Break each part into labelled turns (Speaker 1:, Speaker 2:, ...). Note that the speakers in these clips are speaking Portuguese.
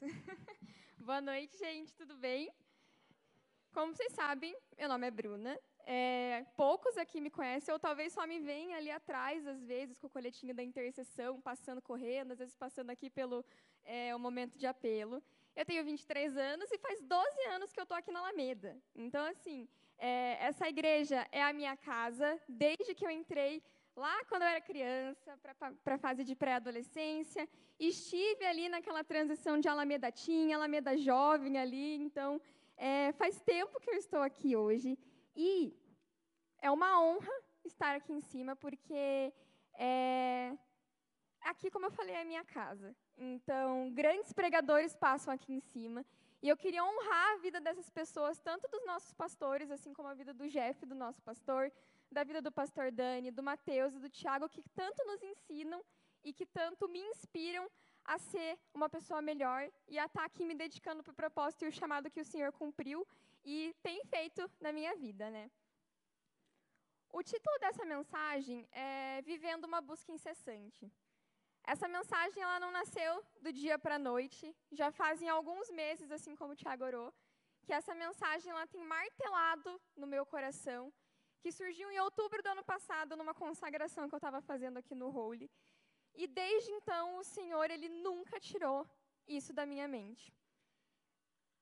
Speaker 1: Boa noite, gente, tudo bem? Como vocês sabem, meu nome é Bruna. É, poucos aqui me conhecem, ou talvez só me veem ali atrás, às vezes, com o coletinho da intercessão, passando correndo, às vezes passando aqui pelo é, o momento de apelo. Eu tenho 23 anos e faz 12 anos que eu estou aqui na Alameda. Então, assim, é, essa igreja é a minha casa, desde que eu entrei lá quando eu era criança, para a fase de pré-adolescência. Estive ali naquela transição de Alameda Teen, Alameda Jovem ali. Então, é, faz tempo que eu estou aqui hoje. E é uma honra estar aqui em cima, porque é, aqui, como eu falei, é a minha casa. Então, grandes pregadores passam aqui em cima. E eu queria honrar a vida dessas pessoas, tanto dos nossos pastores, assim como a vida do Jeff, do nosso pastor, da vida do pastor Dani, do Mateus e do Tiago, que tanto nos ensinam e que tanto me inspiram a ser uma pessoa melhor e a estar aqui me dedicando para o propósito e o chamado que o Senhor cumpriu e tem feito na minha vida, né? O título dessa mensagem é Vivendo uma busca incessante. Essa mensagem ela não nasceu do dia para a noite, já fazem alguns meses, assim como o Tiago orou, que essa mensagem ela tem martelado no meu coração que surgiu em outubro do ano passado, numa consagração que eu estava fazendo aqui no Holy. E desde então, o Senhor, Ele nunca tirou isso da minha mente.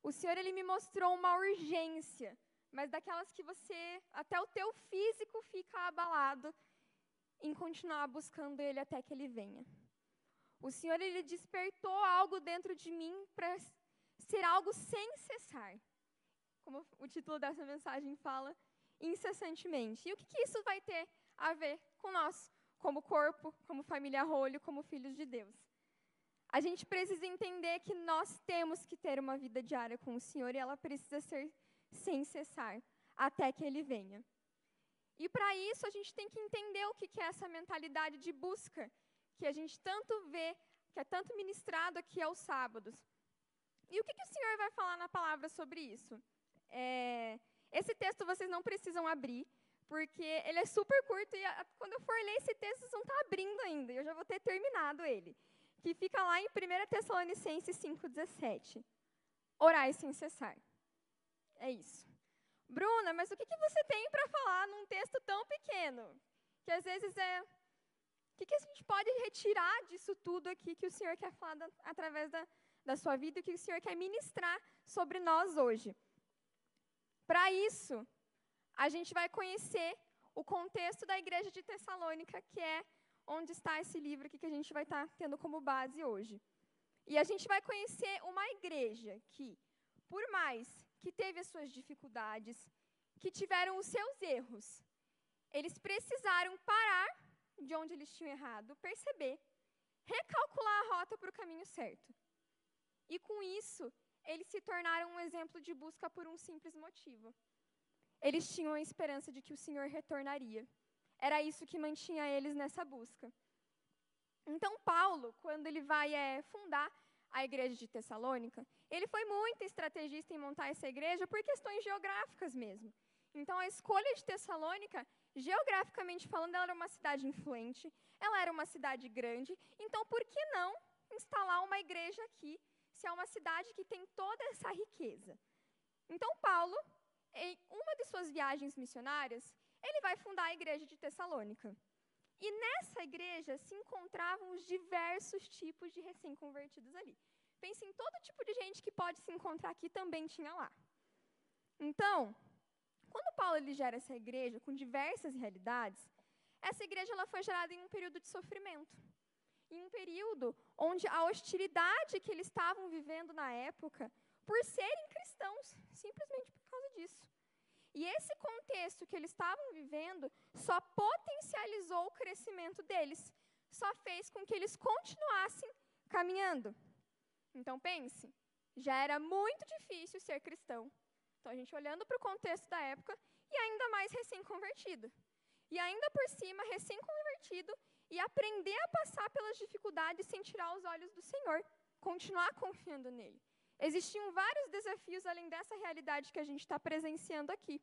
Speaker 1: O Senhor, Ele me mostrou uma urgência, mas daquelas que você, até o teu físico fica abalado em continuar buscando Ele até que Ele venha. O Senhor, Ele despertou algo dentro de mim para ser algo sem cessar. Como o título dessa mensagem fala, incessantemente. E o que, que isso vai ter a ver com nós, como corpo, como família rolho, como filhos de Deus? A gente precisa entender que nós temos que ter uma vida diária com o Senhor e ela precisa ser sem cessar, até que Ele venha. E para isso a gente tem que entender o que é essa mentalidade de busca, que a gente tanto vê, que é tanto ministrado aqui aos sábados. E o que, que o Senhor vai falar na palavra sobre isso? É, esse texto vocês não precisam abrir, porque ele é super curto e a, quando eu for ler esse texto, vocês vão estar abrindo ainda, eu já vou ter terminado ele. Que fica lá em 1 Tessalonicenses 5,17. Orai sem cessar. É isso. Bruna, mas o que, que você tem para falar num texto tão pequeno? Que às vezes é. O que, que a gente pode retirar disso tudo aqui que o Senhor quer falar da, através da, da sua vida e que o Senhor quer ministrar sobre nós hoje? Para isso, a gente vai conhecer o contexto da igreja de Tessalônica, que é onde está esse livro aqui que a gente vai estar tá tendo como base hoje. E a gente vai conhecer uma igreja que, por mais que teve as suas dificuldades, que tiveram os seus erros, eles precisaram parar de onde eles tinham errado, perceber, recalcular a rota para o caminho certo. E com isso, eles se tornaram um exemplo de busca por um simples motivo. Eles tinham a esperança de que o Senhor retornaria. Era isso que mantinha eles nessa busca. Então, Paulo, quando ele vai é, fundar a igreja de Tessalônica, ele foi muito estrategista em montar essa igreja por questões geográficas mesmo. Então, a escolha de Tessalônica, geograficamente falando, ela era uma cidade influente, ela era uma cidade grande, então, por que não instalar uma igreja aqui se é uma cidade que tem toda essa riqueza. Então, Paulo, em uma de suas viagens missionárias, ele vai fundar a igreja de Tessalônica. E nessa igreja se encontravam os diversos tipos de recém-convertidos ali. Pense em todo tipo de gente que pode se encontrar aqui também tinha lá. Então, quando Paulo ele gera essa igreja com diversas realidades, essa igreja ela foi gerada em um período de sofrimento em um período onde a hostilidade que eles estavam vivendo na época, por serem cristãos, simplesmente por causa disso. E esse contexto que eles estavam vivendo só potencializou o crescimento deles, só fez com que eles continuassem caminhando. Então pense, já era muito difícil ser cristão. Então a gente olhando para o contexto da época e ainda mais recém-convertido. E ainda por cima, recém-convertido e aprender a passar pelas dificuldades sem tirar os olhos do Senhor, continuar confiando nele. Existiam vários desafios além dessa realidade que a gente está presenciando aqui.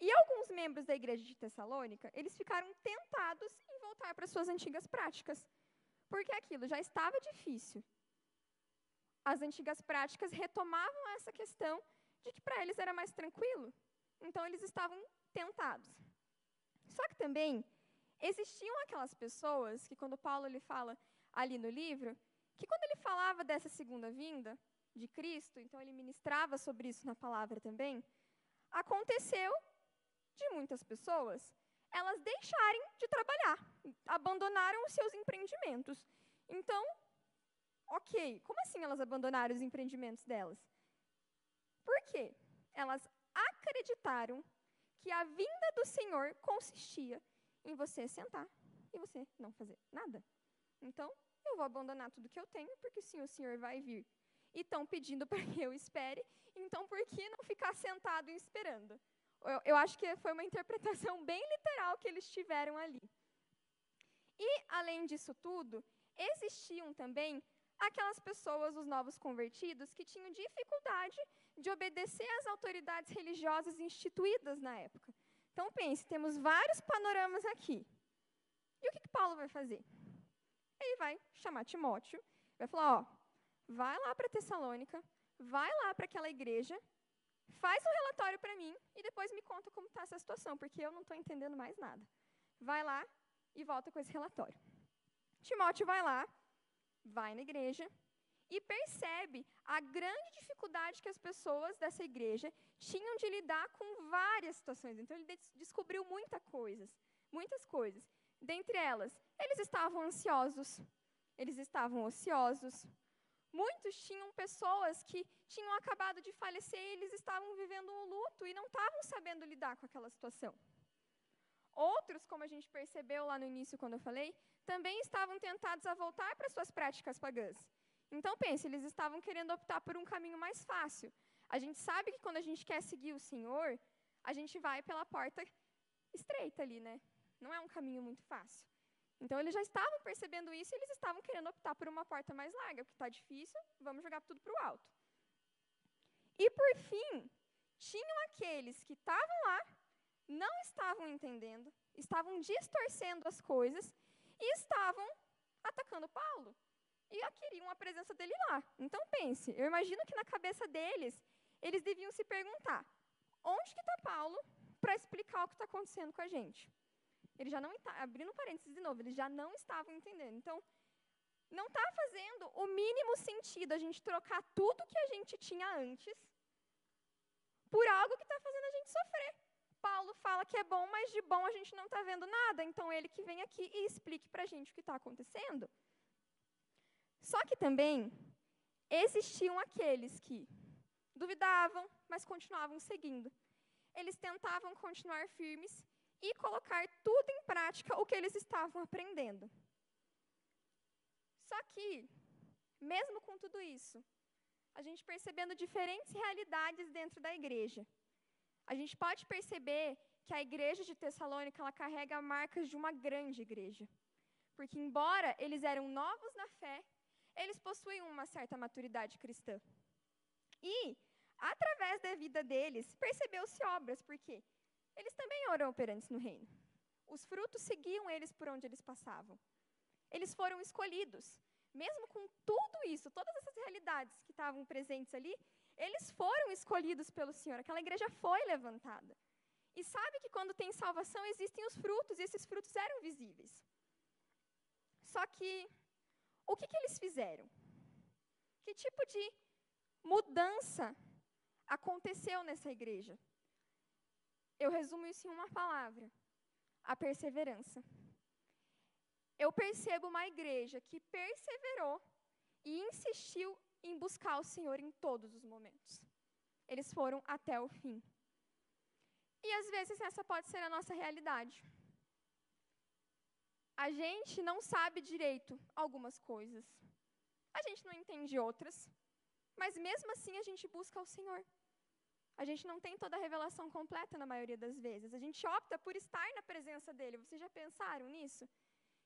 Speaker 1: E alguns membros da igreja de Tessalônica, eles ficaram tentados em voltar para suas antigas práticas, porque aquilo já estava difícil. as antigas práticas retomavam essa questão de que para eles era mais tranquilo. Então, eles estavam tentados. Só que também existiam aquelas pessoas que, quando Paulo lhe fala ali no livro, que quando ele falava dessa segunda vinda de Cristo, então ele ministrava sobre isso na palavra também, aconteceu de muitas pessoas elas deixarem de trabalhar, abandonaram os seus empreendimentos. Então, ok, como assim elas abandonaram os empreendimentos delas? Por quê? Elas acreditaram que a vinda do Senhor consistia em você sentar e você não fazer nada. Então, eu vou abandonar tudo que eu tenho, porque sim, o Senhor vai vir. E estão pedindo para que eu espere, então por que não ficar sentado e esperando? Eu, eu acho que foi uma interpretação bem literal que eles tiveram ali. E, além disso tudo, existiam também aquelas pessoas, os novos convertidos, que tinham dificuldade de obedecer às autoridades religiosas instituídas na época. Então, pense, temos vários panoramas aqui. E o que, que Paulo vai fazer? Ele vai chamar Timóteo, vai falar: ó, vai lá para Tessalônica, vai lá para aquela igreja, faz um relatório para mim e depois me conta como está essa situação, porque eu não estou entendendo mais nada. Vai lá e volta com esse relatório. Timóteo vai lá, vai na igreja, e percebe a grande dificuldade que as pessoas dessa igreja tinham de lidar com várias situações. Então ele descobriu muita coisas, muitas coisas. Dentre elas, eles estavam ansiosos, eles estavam ociosos. Muitos tinham pessoas que tinham acabado de falecer e eles estavam vivendo um luto e não estavam sabendo lidar com aquela situação. Outros, como a gente percebeu lá no início quando eu falei, também estavam tentados a voltar para suas práticas pagãs. Então, pense, eles estavam querendo optar por um caminho mais fácil. A gente sabe que quando a gente quer seguir o Senhor, a gente vai pela porta estreita ali, né? Não é um caminho muito fácil. Então, eles já estavam percebendo isso e eles estavam querendo optar por uma porta mais larga, porque está difícil, vamos jogar tudo para o alto. E, por fim, tinham aqueles que estavam lá, não estavam entendendo, estavam distorcendo as coisas e estavam atacando Paulo e queriam a presença dele lá. Então pense, eu imagino que na cabeça deles, eles deviam se perguntar: onde que está Paulo para explicar o que está acontecendo com a gente? Ele já não está, abrindo parênteses de novo, eles já não estavam entendendo. Então, não está fazendo o mínimo sentido a gente trocar tudo que a gente tinha antes por algo que está fazendo a gente sofrer. Paulo fala que é bom, mas de bom a gente não está vendo nada. Então, ele que vem aqui e explique para a gente o que está acontecendo. Só que também existiam aqueles que duvidavam, mas continuavam seguindo. Eles tentavam continuar firmes e colocar tudo em prática o que eles estavam aprendendo. Só que, mesmo com tudo isso, a gente percebendo diferentes realidades dentro da igreja, a gente pode perceber que a igreja de Tessalônica ela carrega marcas de uma grande igreja. Porque, embora eles eram novos na fé, eles possuem uma certa maturidade cristã. E, através da vida deles, percebeu-se obras, porque eles também eram operantes no reino. Os frutos seguiam eles por onde eles passavam. Eles foram escolhidos. Mesmo com tudo isso, todas essas realidades que estavam presentes ali, eles foram escolhidos pelo Senhor. Aquela igreja foi levantada. E sabe que quando tem salvação existem os frutos, e esses frutos eram visíveis. Só que o que, que eles fizeram? Que tipo de mudança aconteceu nessa igreja? Eu resumo isso em uma palavra: a perseverança. Eu percebo uma igreja que perseverou e insistiu em buscar o Senhor em todos os momentos. Eles foram até o fim. E às vezes essa pode ser a nossa realidade a gente não sabe direito algumas coisas. A gente não entende outras. Mas mesmo assim a gente busca o Senhor. A gente não tem toda a revelação completa na maioria das vezes. A gente opta por estar na presença dele. Vocês já pensaram nisso?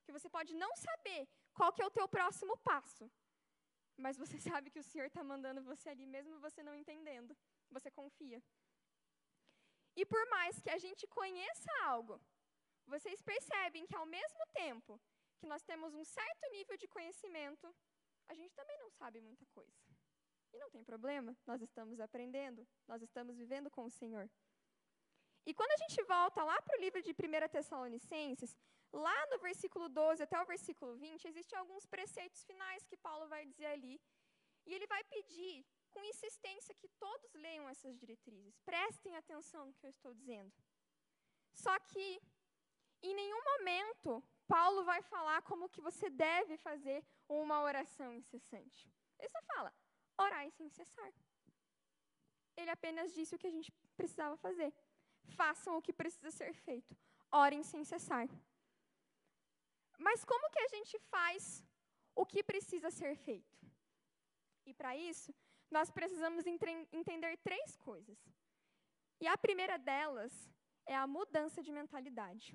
Speaker 1: Que você pode não saber qual que é o teu próximo passo. Mas você sabe que o Senhor está mandando você ali, mesmo você não entendendo. Você confia. E por mais que a gente conheça algo, vocês percebem que, ao mesmo tempo que nós temos um certo nível de conhecimento, a gente também não sabe muita coisa. E não tem problema, nós estamos aprendendo, nós estamos vivendo com o Senhor. E quando a gente volta lá para o livro de 1 Tessalonicenses, lá no versículo 12 até o versículo 20, existem alguns preceitos finais que Paulo vai dizer ali. E ele vai pedir com insistência que todos leiam essas diretrizes. Prestem atenção no que eu estou dizendo. Só que em nenhum momento Paulo vai falar como que você deve fazer uma oração incessante. Ele só fala: orai sem cessar. Ele apenas disse o que a gente precisava fazer. Façam o que precisa ser feito. Orem sem cessar. Mas como que a gente faz o que precisa ser feito? E para isso, nós precisamos entender três coisas. E a primeira delas é a mudança de mentalidade.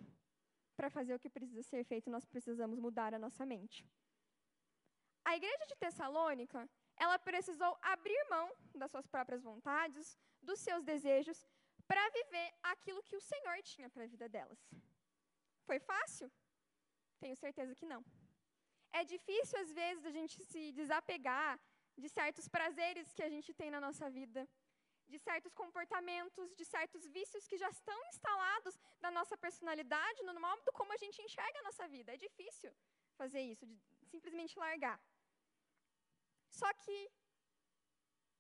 Speaker 1: Para fazer o que precisa ser feito, nós precisamos mudar a nossa mente. A igreja de Tessalônica, ela precisou abrir mão das suas próprias vontades, dos seus desejos, para viver aquilo que o Senhor tinha para a vida delas. Foi fácil? Tenho certeza que não. É difícil, às vezes, a gente se desapegar de certos prazeres que a gente tem na nossa vida, de certos comportamentos, de certos vícios que já estão instalados na nossa personalidade, no modo como a gente enxerga a nossa vida. É difícil fazer isso, de simplesmente largar. Só que,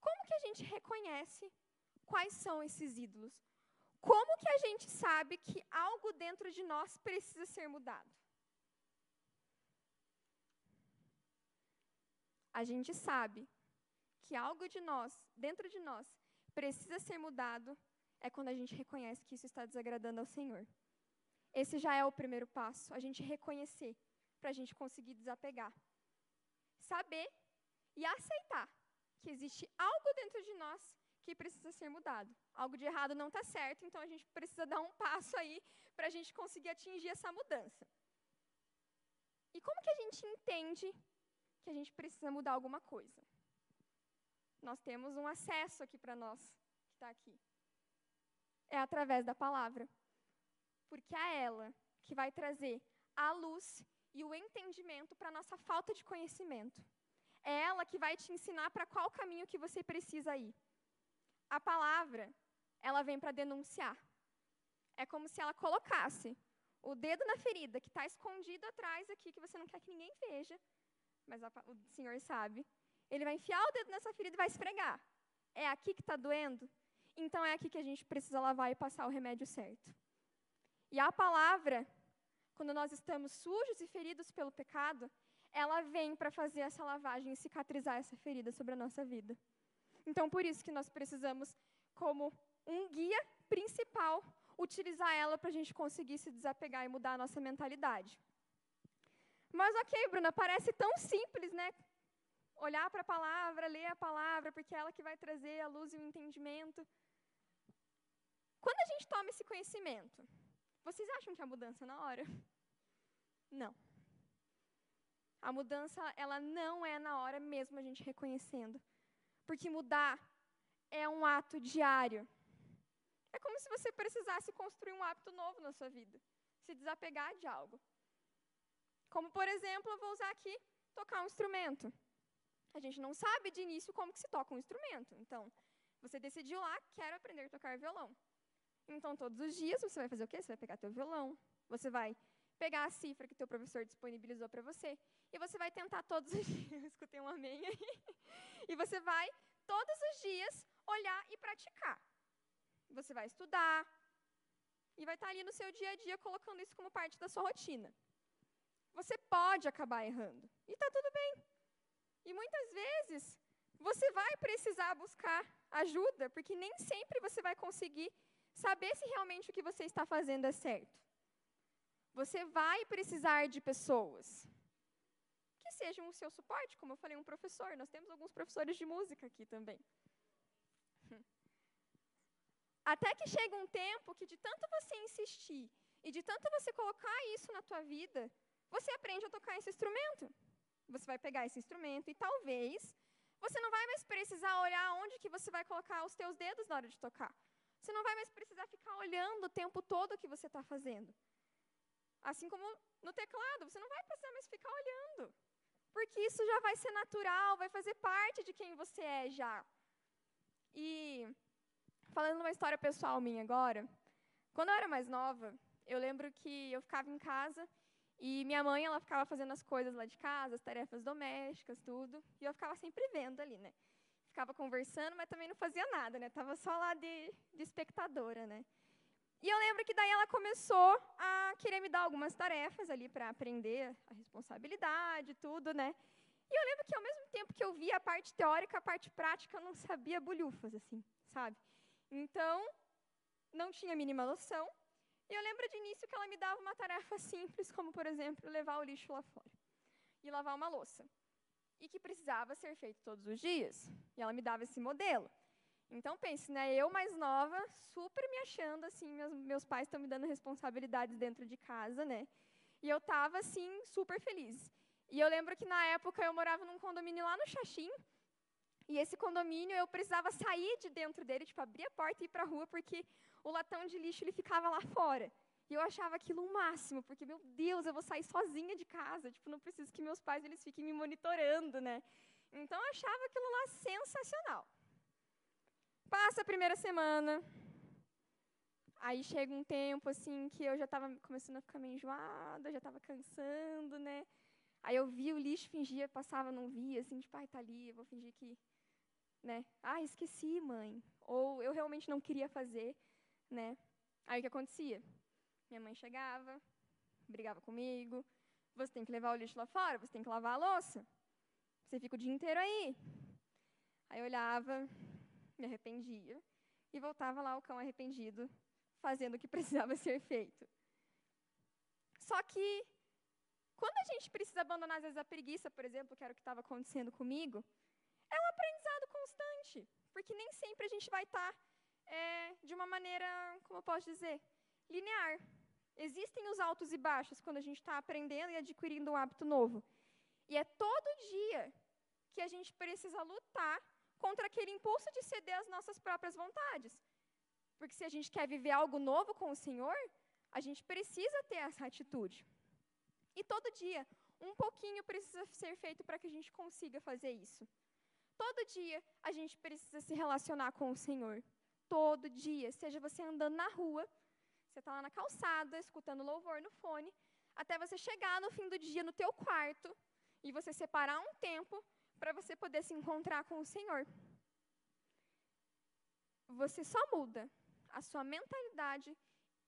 Speaker 1: como que a gente reconhece quais são esses ídolos? Como que a gente sabe que algo dentro de nós precisa ser mudado? A gente sabe que algo de nós, dentro de nós, precisa ser mudado é quando a gente reconhece que isso está desagradando ao Senhor. Esse já é o primeiro passo, a gente reconhecer, para a gente conseguir desapegar. Saber e aceitar que existe algo dentro de nós que precisa ser mudado. Algo de errado não está certo, então a gente precisa dar um passo aí para a gente conseguir atingir essa mudança. E como que a gente entende que a gente precisa mudar alguma coisa? Nós temos um acesso aqui para nós, que está aqui. É através da palavra. Porque é ela que vai trazer a luz e o entendimento para a nossa falta de conhecimento. É ela que vai te ensinar para qual caminho que você precisa ir. A palavra, ela vem para denunciar. É como se ela colocasse o dedo na ferida que está escondido atrás aqui, que você não quer que ninguém veja, mas a, o Senhor sabe. Ele vai enfiar o dedo nessa ferida e vai esfregar. É aqui que está doendo? Então é aqui que a gente precisa lavar e passar o remédio certo. E a palavra, quando nós estamos sujos e feridos pelo pecado, ela vem para fazer essa lavagem e cicatrizar essa ferida sobre a nossa vida. Então, por isso que nós precisamos, como um guia principal, utilizar ela para a gente conseguir se desapegar e mudar a nossa mentalidade. Mas, ok, Bruna, parece tão simples, né? Olhar para a palavra, ler a palavra, porque é ela que vai trazer a luz e o entendimento. Quando a gente toma esse conhecimento, vocês acham que a mudança é na hora? Não. A mudança, ela não é na hora mesmo a gente reconhecendo. Porque mudar é um ato diário. É como se você precisasse construir um hábito novo na sua vida. Se desapegar de algo. Como, por exemplo, eu vou usar aqui tocar um instrumento. A gente não sabe de início como que se toca um instrumento. Então, você decidiu lá, quero aprender a tocar violão. Então, todos os dias você vai fazer o quê? Você vai pegar teu violão, você vai pegar a cifra que teu professor disponibilizou para você e você vai tentar todos os dias, escutei um amém aí, e você vai todos os dias olhar e praticar. Você vai estudar e vai estar ali no seu dia a dia colocando isso como parte da sua rotina. Você pode acabar errando e está tudo bem. E muitas vezes você vai precisar buscar ajuda, porque nem sempre você vai conseguir saber se realmente o que você está fazendo é certo. Você vai precisar de pessoas sejam o seu suporte, como eu falei, um professor. Nós temos alguns professores de música aqui também. Até que chega um tempo que de tanto você insistir e de tanto você colocar isso na tua vida, você aprende a tocar esse instrumento. Você vai pegar esse instrumento e talvez você não vai mais precisar olhar onde que você vai colocar os teus dedos na hora de tocar. Você não vai mais precisar ficar olhando o tempo todo o que você está fazendo. Assim como no teclado, você não vai precisar mais ficar olhando. Porque isso já vai ser natural, vai fazer parte de quem você é já. E falando uma história pessoal minha agora, quando eu era mais nova, eu lembro que eu ficava em casa e minha mãe, ela ficava fazendo as coisas lá de casa, as tarefas domésticas, tudo, e eu ficava sempre vendo ali, né? Ficava conversando, mas também não fazia nada, né? Tava só lá de, de espectadora, né? E eu lembro que daí ela começou a querer me dar algumas tarefas ali para aprender a responsabilidade, tudo, né? E eu lembro que ao mesmo tempo que eu via a parte teórica, a parte prática, eu não sabia bolhufas, assim, sabe? Então, não tinha a mínima noção. E eu lembro de início que ela me dava uma tarefa simples, como, por exemplo, levar o lixo lá fora e lavar uma louça. E que precisava ser feito todos os dias. E ela me dava esse modelo. Então, pense, né? Eu mais nova, super me achando, assim, meus, meus pais estão me dando responsabilidades dentro de casa, né? E eu estava, assim, super feliz. E eu lembro que, na época, eu morava num condomínio lá no Xaxim, e esse condomínio, eu precisava sair de dentro dele, tipo, abrir a porta e ir para a rua, porque o latão de lixo ele ficava lá fora. E eu achava aquilo um máximo, porque, meu Deus, eu vou sair sozinha de casa. Tipo, não preciso que meus pais eles fiquem me monitorando, né? Então, eu achava aquilo lá sensacional. Passa a primeira semana. Aí chega um tempo, assim, que eu já estava começando a ficar meio enjoada, já estava cansando, né? Aí eu via o lixo, fingia, passava, não via, assim, tipo, ai, tá ali, vou fingir que, né? Ah, esqueci, mãe. Ou eu realmente não queria fazer, né? Aí o que acontecia? Minha mãe chegava, brigava comigo, você tem que levar o lixo lá fora, você tem que lavar a louça. Você fica o dia inteiro aí. Aí eu olhava, me arrependia e voltava lá o cão arrependido, fazendo o que precisava ser feito. Só que quando a gente precisa abandonar, às vezes, a preguiça, por exemplo, que era o que estava acontecendo comigo, é um aprendizado constante. Porque nem sempre a gente vai estar tá, é, de uma maneira, como eu posso dizer, linear. Existem os altos e baixos quando a gente está aprendendo e adquirindo um hábito novo. E é todo dia que a gente precisa lutar contra aquele impulso de ceder às nossas próprias vontades. Porque se a gente quer viver algo novo com o Senhor, a gente precisa ter essa atitude. E todo dia, um pouquinho precisa ser feito para que a gente consiga fazer isso. Todo dia, a gente precisa se relacionar com o Senhor. Todo dia, seja você andando na rua, você está lá na calçada, escutando louvor no fone, até você chegar no fim do dia no teu quarto e você separar um tempo para você poder se encontrar com o Senhor. Você só muda a sua mentalidade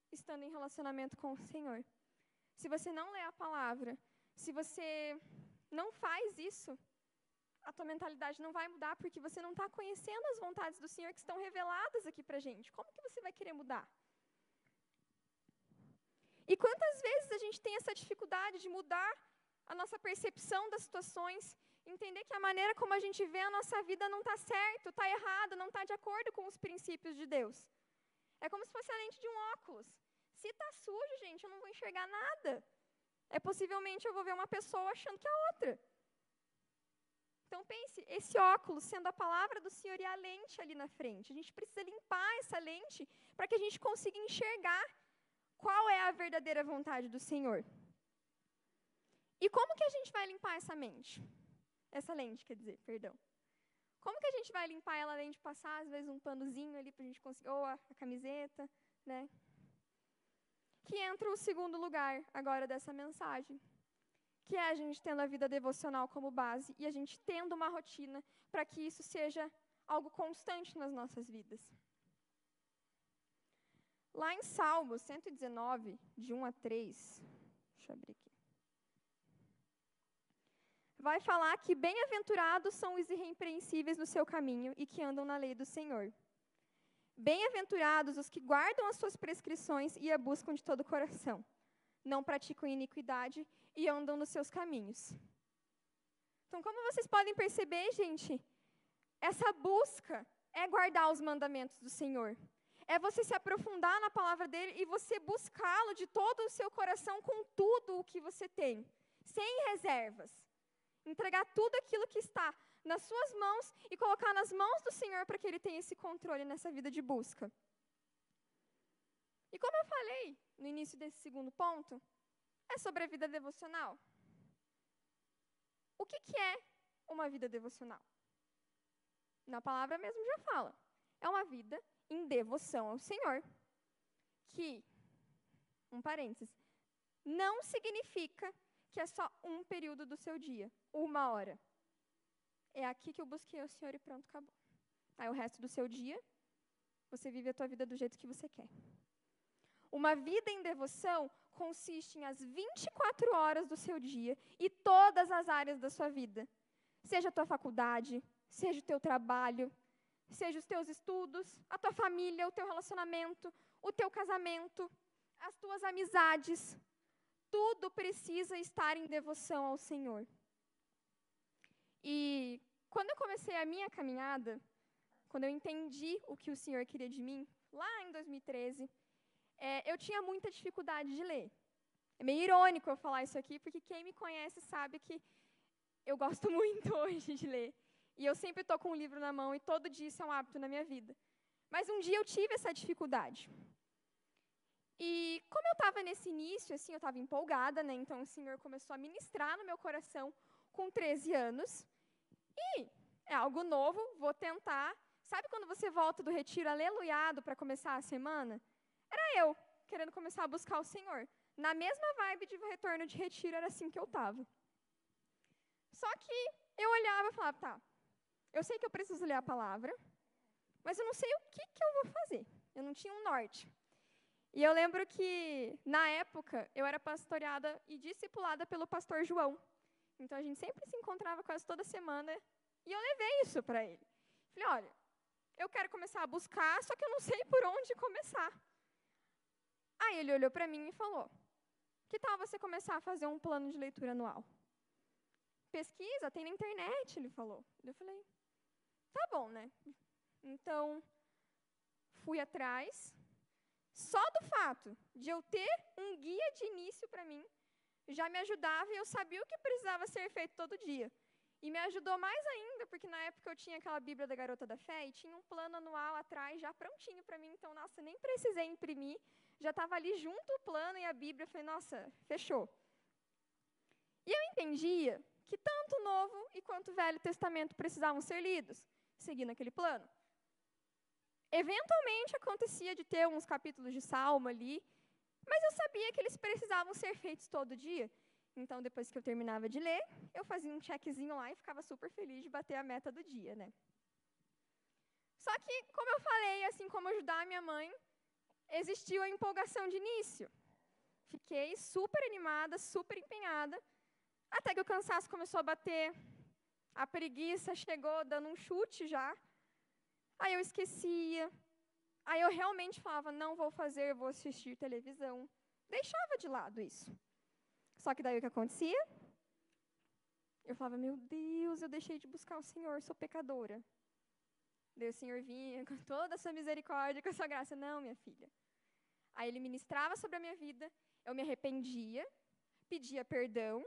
Speaker 1: estando em relacionamento com o Senhor. Se você não lê a palavra, se você não faz isso, a tua mentalidade não vai mudar porque você não está conhecendo as vontades do Senhor que estão reveladas aqui para gente. Como que você vai querer mudar? E quantas vezes a gente tem essa dificuldade de mudar a nossa percepção das situações, entender que a maneira como a gente vê a nossa vida não está certo, está errado, não está de acordo com os princípios de Deus. É como se fosse a lente de um óculos. Se está sujo, gente, eu não vou enxergar nada. É possivelmente eu vou ver uma pessoa achando que é outra. Então pense, esse óculos sendo a palavra do Senhor e a lente ali na frente. A gente precisa limpar essa lente para que a gente consiga enxergar qual é a verdadeira vontade do Senhor. E como que a gente vai limpar essa mente? Essa lente, quer dizer, perdão. Como que a gente vai limpar ela além de passar, às vezes, um panozinho ali para a gente conseguir, ou a, a camiseta, né? que entra o segundo lugar agora dessa mensagem, que é a gente tendo a vida devocional como base e a gente tendo uma rotina para que isso seja algo constante nas nossas vidas. Lá em Salmos 119, de 1 a 3, deixa eu abrir aqui. Vai falar que bem-aventurados são os irrepreensíveis no seu caminho e que andam na lei do Senhor. Bem-aventurados os que guardam as suas prescrições e a buscam de todo o coração. Não praticam iniquidade e andam nos seus caminhos. Então, como vocês podem perceber, gente, essa busca é guardar os mandamentos do Senhor. É você se aprofundar na palavra dele e você buscá-lo de todo o seu coração com tudo o que você tem, sem reservas. Entregar tudo aquilo que está nas suas mãos e colocar nas mãos do Senhor para que Ele tenha esse controle nessa vida de busca. E como eu falei no início desse segundo ponto, é sobre a vida devocional. o que, que é uma vida devocional? Na palavra mesmo já fala. É uma vida em devoção ao Senhor. Que, um parênteses, não significa que é só um período do seu dia, uma hora. É aqui que eu busquei o Senhor e pronto, acabou. Aí o resto do seu dia, você vive a tua vida do jeito que você quer. Uma vida em devoção consiste em as 24 horas do seu dia e todas as áreas da sua vida. Seja a tua faculdade, seja o teu trabalho, seja os teus estudos, a tua família, o teu relacionamento, o teu casamento, as tuas amizades. Tudo precisa estar em devoção ao Senhor. E quando eu comecei a minha caminhada, quando eu entendi o que o Senhor queria de mim, lá em 2013, é, eu tinha muita dificuldade de ler. É meio irônico eu falar isso aqui, porque quem me conhece sabe que eu gosto muito hoje de ler. E eu sempre estou com um livro na mão e todo dia isso é um hábito na minha vida. Mas um dia eu tive essa dificuldade. E como eu estava nesse início, assim, eu estava empolgada, né? Então o Senhor começou a ministrar no meu coração com 13 anos. E é algo novo, vou tentar. Sabe quando você volta do retiro aleluiado para começar a semana? Era eu, querendo começar a buscar o Senhor. Na mesma vibe de retorno de retiro, era assim que eu estava. Só que eu olhava e falava, tá, eu sei que eu preciso ler a palavra, mas eu não sei o que, que eu vou fazer. Eu não tinha um norte. E eu lembro que, na época, eu era pastoreada e discipulada pelo pastor João. Então, a gente sempre se encontrava quase toda semana. E eu levei isso para ele. Falei, olha, eu quero começar a buscar, só que eu não sei por onde começar. Aí ele olhou para mim e falou: Que tal você começar a fazer um plano de leitura anual? Pesquisa, tem na internet, ele falou. Eu falei: Tá bom, né? Então, fui atrás. Só do fato de eu ter um guia de início para mim, já me ajudava e eu sabia o que precisava ser feito todo dia. E me ajudou mais ainda, porque na época eu tinha aquela Bíblia da Garota da Fé e tinha um plano anual atrás já prontinho para mim. Então, nossa, nem precisei imprimir já estava ali junto o plano e a Bíblia. Eu falei, nossa, fechou. E eu entendia que tanto o Novo e quanto o Velho Testamento precisavam ser lidos, seguindo aquele plano. Eventualmente acontecia de ter uns capítulos de Salmo ali, mas eu sabia que eles precisavam ser feitos todo dia. Então, depois que eu terminava de ler, eu fazia um checkzinho lá e ficava super feliz de bater a meta do dia, né? Só que, como eu falei, assim como ajudar a minha mãe, existiu a empolgação de início. Fiquei super animada, super empenhada, até que o cansaço começou a bater, a preguiça chegou dando um chute já. Aí eu esquecia. Aí eu realmente falava, não vou fazer, vou assistir televisão. Deixava de lado isso. Só que daí o que acontecia? Eu falava, meu Deus, eu deixei de buscar o Senhor, sou pecadora. Daí o Senhor vinha com toda a sua misericórdia, com a sua graça. Não, minha filha. Aí ele ministrava sobre a minha vida, eu me arrependia, pedia perdão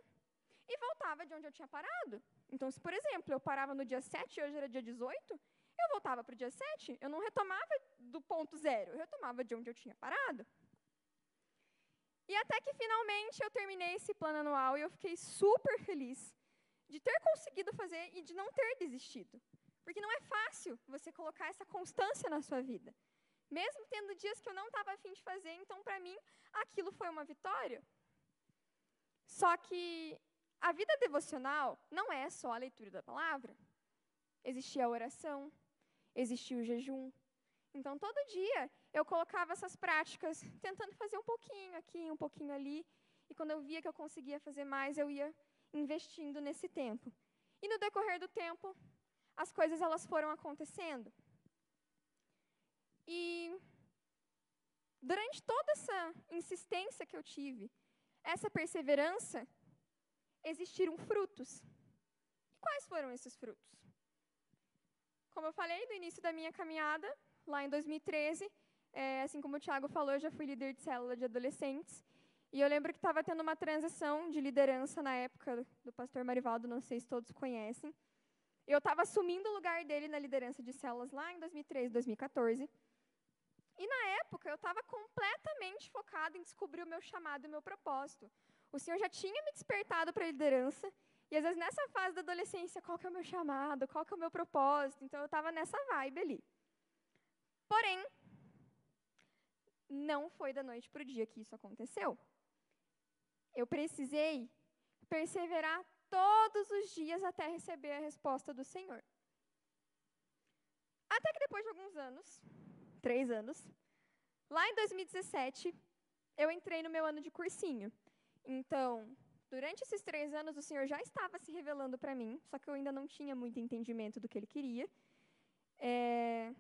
Speaker 1: e voltava de onde eu tinha parado. Então, se, por exemplo, eu parava no dia 7 e hoje era dia 18, eu voltava para o dia 7, eu não retomava do ponto zero, eu retomava de onde eu tinha parado. E até que finalmente eu terminei esse plano anual e eu fiquei super feliz de ter conseguido fazer e de não ter desistido. Porque não é fácil você colocar essa constância na sua vida. Mesmo tendo dias que eu não estava afim de fazer, então para mim aquilo foi uma vitória. Só que a vida devocional não é só a leitura da palavra. Existia a oração, existia o jejum. Então todo dia eu colocava essas práticas, tentando fazer um pouquinho aqui, um pouquinho ali. E quando eu via que eu conseguia fazer mais, eu ia investindo nesse tempo. E no decorrer do tempo, as coisas elas foram acontecendo. E durante toda essa insistência que eu tive, essa perseverança, existiram frutos. E quais foram esses frutos? Como eu falei no início da minha caminhada, lá em 2013, é, assim como o Tiago falou, eu já fui líder de célula de adolescentes. E eu lembro que estava tendo uma transição de liderança na época do pastor Marivaldo, não sei se todos conhecem. Eu estava assumindo o lugar dele na liderança de células lá em 2013, 2014. E na época eu estava completamente focada em descobrir o meu chamado e o meu propósito. O Senhor já tinha me despertado para a liderança E às vezes nessa fase da adolescência, qual que é o meu chamado? Qual que é o meu propósito? Então eu estava nessa vibe ali. Porém, não foi da noite para o dia que isso aconteceu. Eu precisei perseverar todos os dias até receber a resposta do Senhor. Até que depois de alguns anos, três anos, lá em 2017, eu entrei no meu ano de cursinho. Então, durante esses três anos, o Senhor já estava se revelando para mim, só que eu ainda não tinha muito entendimento do que Ele queria. É,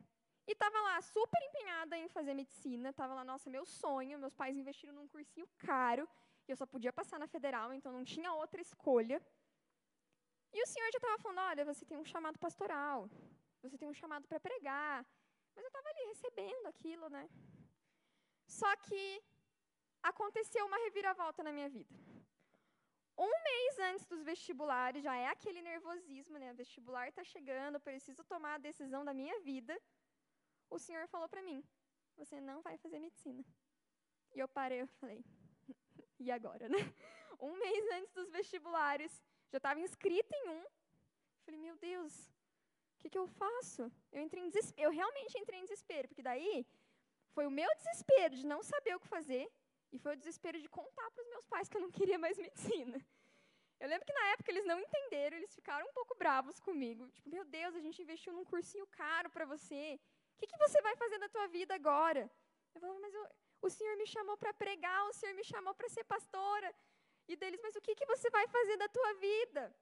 Speaker 1: e estava lá super empenhada em fazer medicina, estava lá, nossa, meu sonho, meus pais investiram num cursinho caro, e eu só podia passar na federal, então não tinha outra escolha. E o Senhor já estava falando, olha, você tem um chamado pastoral, você tem um chamado para pregar. Mas eu estava ali recebendo aquilo, né? Só que aconteceu uma reviravolta na minha vida. Um mês antes dos vestibulares, já é aquele nervosismo, né? O vestibular está chegando, preciso tomar a decisão da minha vida. O senhor falou para mim: você não vai fazer medicina. E eu parei e falei: e agora, né? Um mês antes dos vestibulares, já estava inscrita em um. Falei: meu Deus, o que, que eu faço? Eu entrei em desespero. Eu realmente entrei em desespero, porque daí foi o meu desespero de não saber o que fazer e foi o desespero de contar para os meus pais que eu não queria mais medicina. Eu lembro que na época eles não entenderam, eles ficaram um pouco bravos comigo. Tipo, meu Deus, a gente investiu num cursinho caro para você. O que, que você vai fazer da tua vida agora? Eu falava, mas eu, o Senhor me chamou para pregar, o Senhor me chamou para ser pastora. E deles, mas o que, que você vai fazer da tua vida?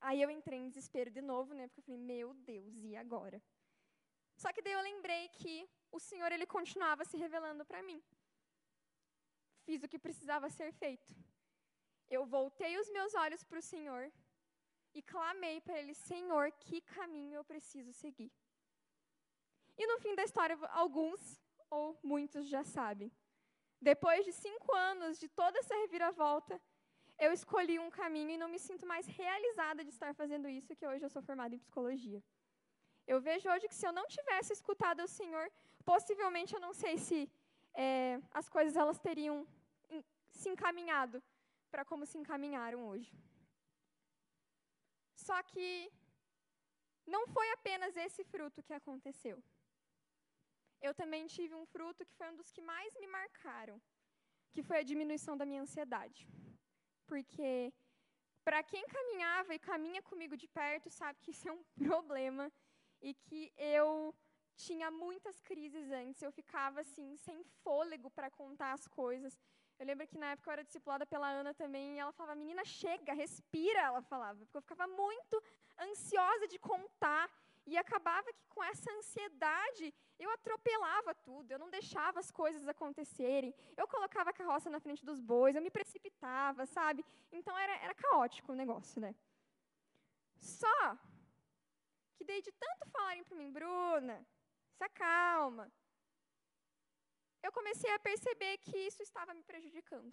Speaker 1: Aí eu entrei em desespero de novo, né? Porque eu falei, meu Deus, e agora? Só que daí eu lembrei que o Senhor, ele continuava se revelando para mim fiz o que precisava ser feito. Eu voltei os meus olhos para o Senhor e clamei para Ele: Senhor, que caminho eu preciso seguir? E no fim da história, alguns ou muitos já sabem. Depois de cinco anos de toda essa reviravolta, eu escolhi um caminho e não me sinto mais realizada de estar fazendo isso, que hoje eu sou formada em psicologia. Eu vejo hoje que se eu não tivesse escutado o Senhor, possivelmente eu não sei se é, as coisas elas teriam se encaminhado para como se encaminharam hoje. Só que não foi apenas esse fruto que aconteceu. Eu também tive um fruto que foi um dos que mais me marcaram, que foi a diminuição da minha ansiedade. Porque para quem caminhava e caminha comigo de perto, sabe que isso é um problema e que eu tinha muitas crises antes, eu ficava assim sem fôlego para contar as coisas. Eu lembro que na época eu era discipulada pela Ana também, e ela falava, menina, chega, respira, ela falava, porque eu ficava muito ansiosa de contar, e acabava que com essa ansiedade eu atropelava tudo, eu não deixava as coisas acontecerem, eu colocava a carroça na frente dos bois, eu me precipitava, sabe? Então era, era caótico o negócio, né? Só que daí de tanto falarem para mim, Bruna, se acalma, eu comecei a perceber que isso estava me prejudicando.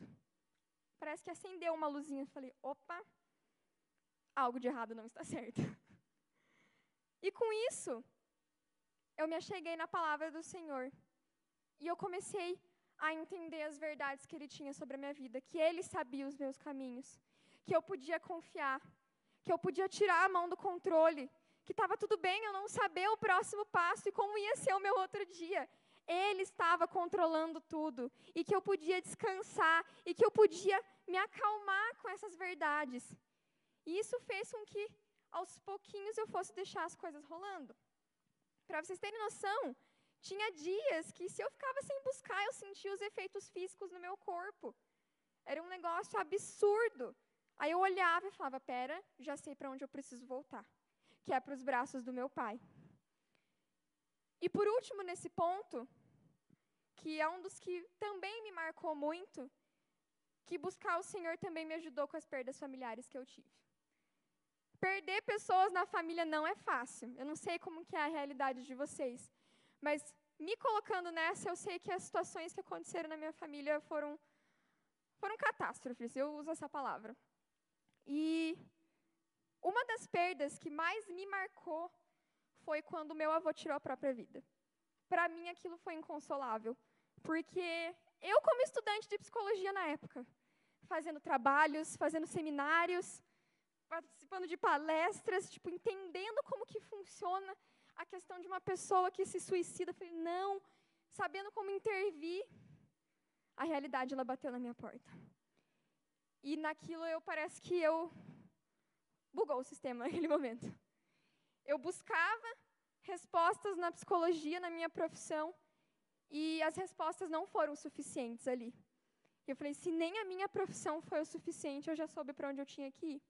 Speaker 1: Parece que acendeu uma luzinha. Falei, opa, algo de errado não está certo. E com isso, eu me acheguei na palavra do Senhor. E eu comecei a entender as verdades que Ele tinha sobre a minha vida, que Ele sabia os meus caminhos, que eu podia confiar, que eu podia tirar a mão do controle, que estava tudo bem eu não saber o próximo passo e como ia ser o meu outro dia. Ele estava controlando tudo e que eu podia descansar e que eu podia me acalmar com essas verdades. E isso fez com que aos pouquinhos eu fosse deixar as coisas rolando. Para vocês terem noção, tinha dias que se eu ficava sem buscar, eu sentia os efeitos físicos no meu corpo. Era um negócio absurdo. Aí eu olhava e falava: "Pera, já sei para onde eu preciso voltar", que é para os braços do meu pai. E por último, nesse ponto, que é um dos que também me marcou muito, que buscar o Senhor também me ajudou com as perdas familiares que eu tive. Perder pessoas na família não é fácil. Eu não sei como que é a realidade de vocês, mas me colocando nessa, eu sei que as situações que aconteceram na minha família foram foram catástrofes. Eu uso essa palavra. E uma das perdas que mais me marcou foi quando meu avô tirou a própria vida. Para mim, aquilo foi inconsolável, porque eu, como estudante de psicologia na época, fazendo trabalhos, fazendo seminários, participando de palestras, tipo, entendendo como que funciona a questão de uma pessoa que se suicida. Falei, não, sabendo como intervir. A realidade, ela bateu na minha porta. E naquilo eu parece que eu bugou o sistema naquele momento. Eu buscava respostas na psicologia, na minha profissão, e as respostas não foram suficientes ali. Eu falei, se nem a minha profissão foi o suficiente, eu já soube para onde eu tinha que ir.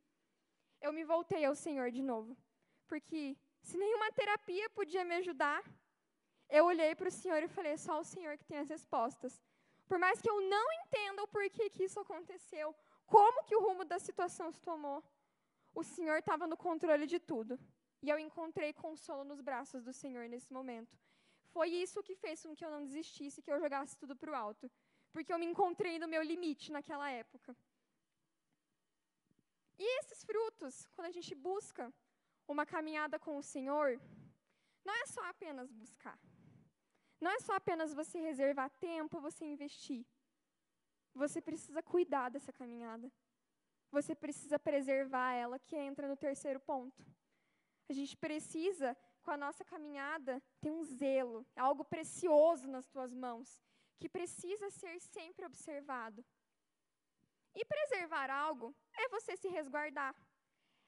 Speaker 1: Eu me voltei ao Senhor de novo. Porque se nenhuma terapia podia me ajudar, eu olhei para o Senhor e falei, é só o Senhor que tem as respostas. Por mais que eu não entenda o porquê que isso aconteceu, como que o rumo da situação se tomou, o Senhor estava no controle de tudo. E eu encontrei consolo nos braços do Senhor nesse momento. Foi isso que fez com que eu não desistisse, que eu jogasse tudo para o alto. Porque eu me encontrei no meu limite naquela época. E esses frutos, quando a gente busca uma caminhada com o Senhor, não é só apenas buscar. Não é só apenas você reservar tempo, você investir. Você precisa cuidar dessa caminhada você precisa preservar ela, que entra no terceiro ponto. A gente precisa, com a nossa caminhada, ter um zelo, algo precioso nas tuas mãos, que precisa ser sempre observado. E preservar algo é você se resguardar.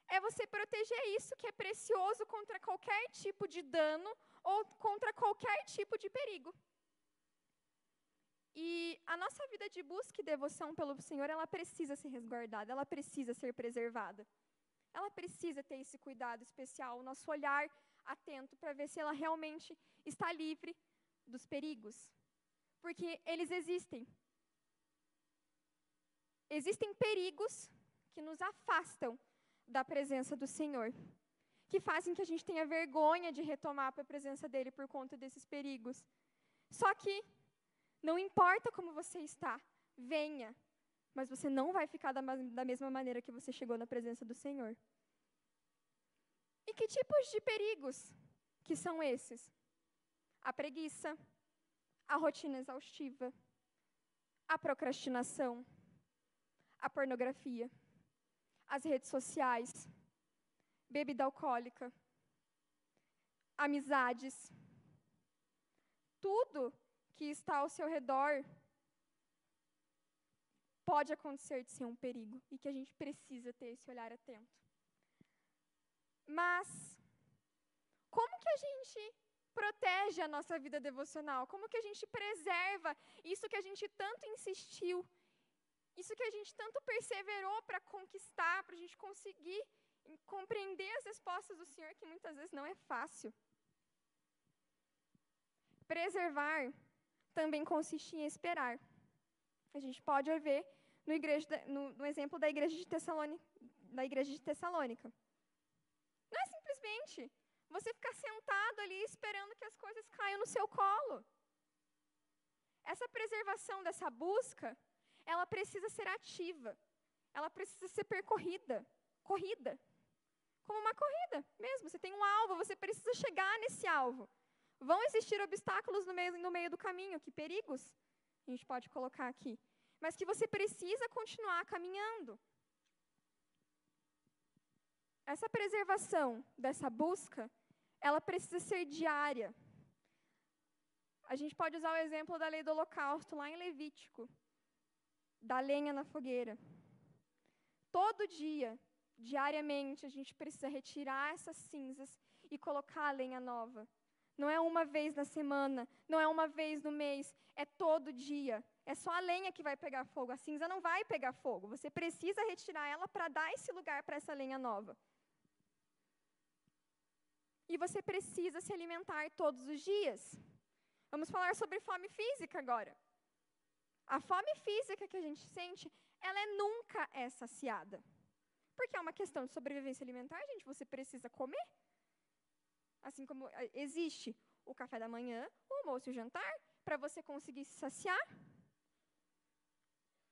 Speaker 1: É você proteger isso que é precioso contra qualquer tipo de dano ou contra qualquer tipo de perigo. E a nossa vida de busca e devoção pelo Senhor, ela precisa ser resguardada, ela precisa ser preservada. Ela precisa ter esse cuidado especial, o nosso olhar atento para ver se ela realmente está livre dos perigos. Porque eles existem. Existem perigos que nos afastam da presença do Senhor, que fazem que a gente tenha vergonha de retomar para a presença dele por conta desses perigos. Só que não importa como você está, venha. Mas você não vai ficar da, da mesma maneira que você chegou na presença do Senhor. E que tipos de perigos que são esses? A preguiça, a rotina exaustiva, a procrastinação, a pornografia, as redes sociais, bebida alcoólica, amizades. Tudo que está ao seu redor pode acontecer de ser um perigo e que a gente precisa ter esse olhar atento. Mas como que a gente protege a nossa vida devocional? Como que a gente preserva isso que a gente tanto insistiu? Isso que a gente tanto perseverou para conquistar, para a gente conseguir compreender as respostas do Senhor, que muitas vezes não é fácil. Preservar também consiste em esperar. A gente pode ver no, igreja, no, no exemplo da igreja, de da igreja de Tessalônica. Não é simplesmente você ficar sentado ali esperando que as coisas caiam no seu colo. Essa preservação dessa busca, ela precisa ser ativa. Ela precisa ser percorrida, corrida. Como uma corrida mesmo. Você tem um alvo, você precisa chegar nesse alvo. Vão existir obstáculos no meio, no meio do caminho, que perigos a gente pode colocar aqui. Mas que você precisa continuar caminhando. Essa preservação dessa busca, ela precisa ser diária. A gente pode usar o exemplo da lei do holocausto, lá em Levítico, da lenha na fogueira. Todo dia, diariamente, a gente precisa retirar essas cinzas e colocar a lenha nova. Não é uma vez na semana, não é uma vez no mês, é todo dia. É só a lenha que vai pegar fogo, a cinza não vai pegar fogo. Você precisa retirar ela para dar esse lugar para essa lenha nova. E você precisa se alimentar todos os dias. Vamos falar sobre fome física agora. A fome física que a gente sente, ela é nunca é saciada. Porque é uma questão de sobrevivência alimentar, gente, você precisa comer. Assim como eh, existe o café da manhã, o almoço e o jantar, para você conseguir se saciar.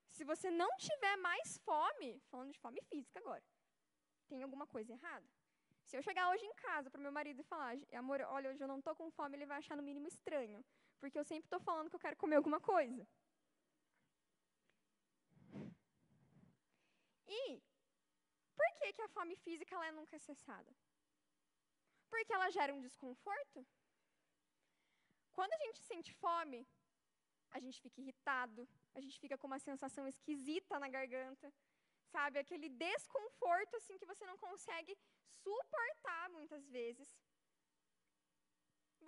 Speaker 1: Se você não tiver mais fome, falando de fome física agora, tem alguma coisa errada. Se eu chegar hoje em casa para meu marido e falar, amor, olha, hoje eu não estou com fome, ele vai achar no mínimo estranho, porque eu sempre estou falando que eu quero comer alguma coisa. E Por que, que a fome física ela nunca é cessada? Porque ela gera um desconforto. Quando a gente sente fome, a gente fica irritado, a gente fica com uma sensação esquisita na garganta, sabe? Aquele desconforto assim que você não consegue suportar muitas vezes.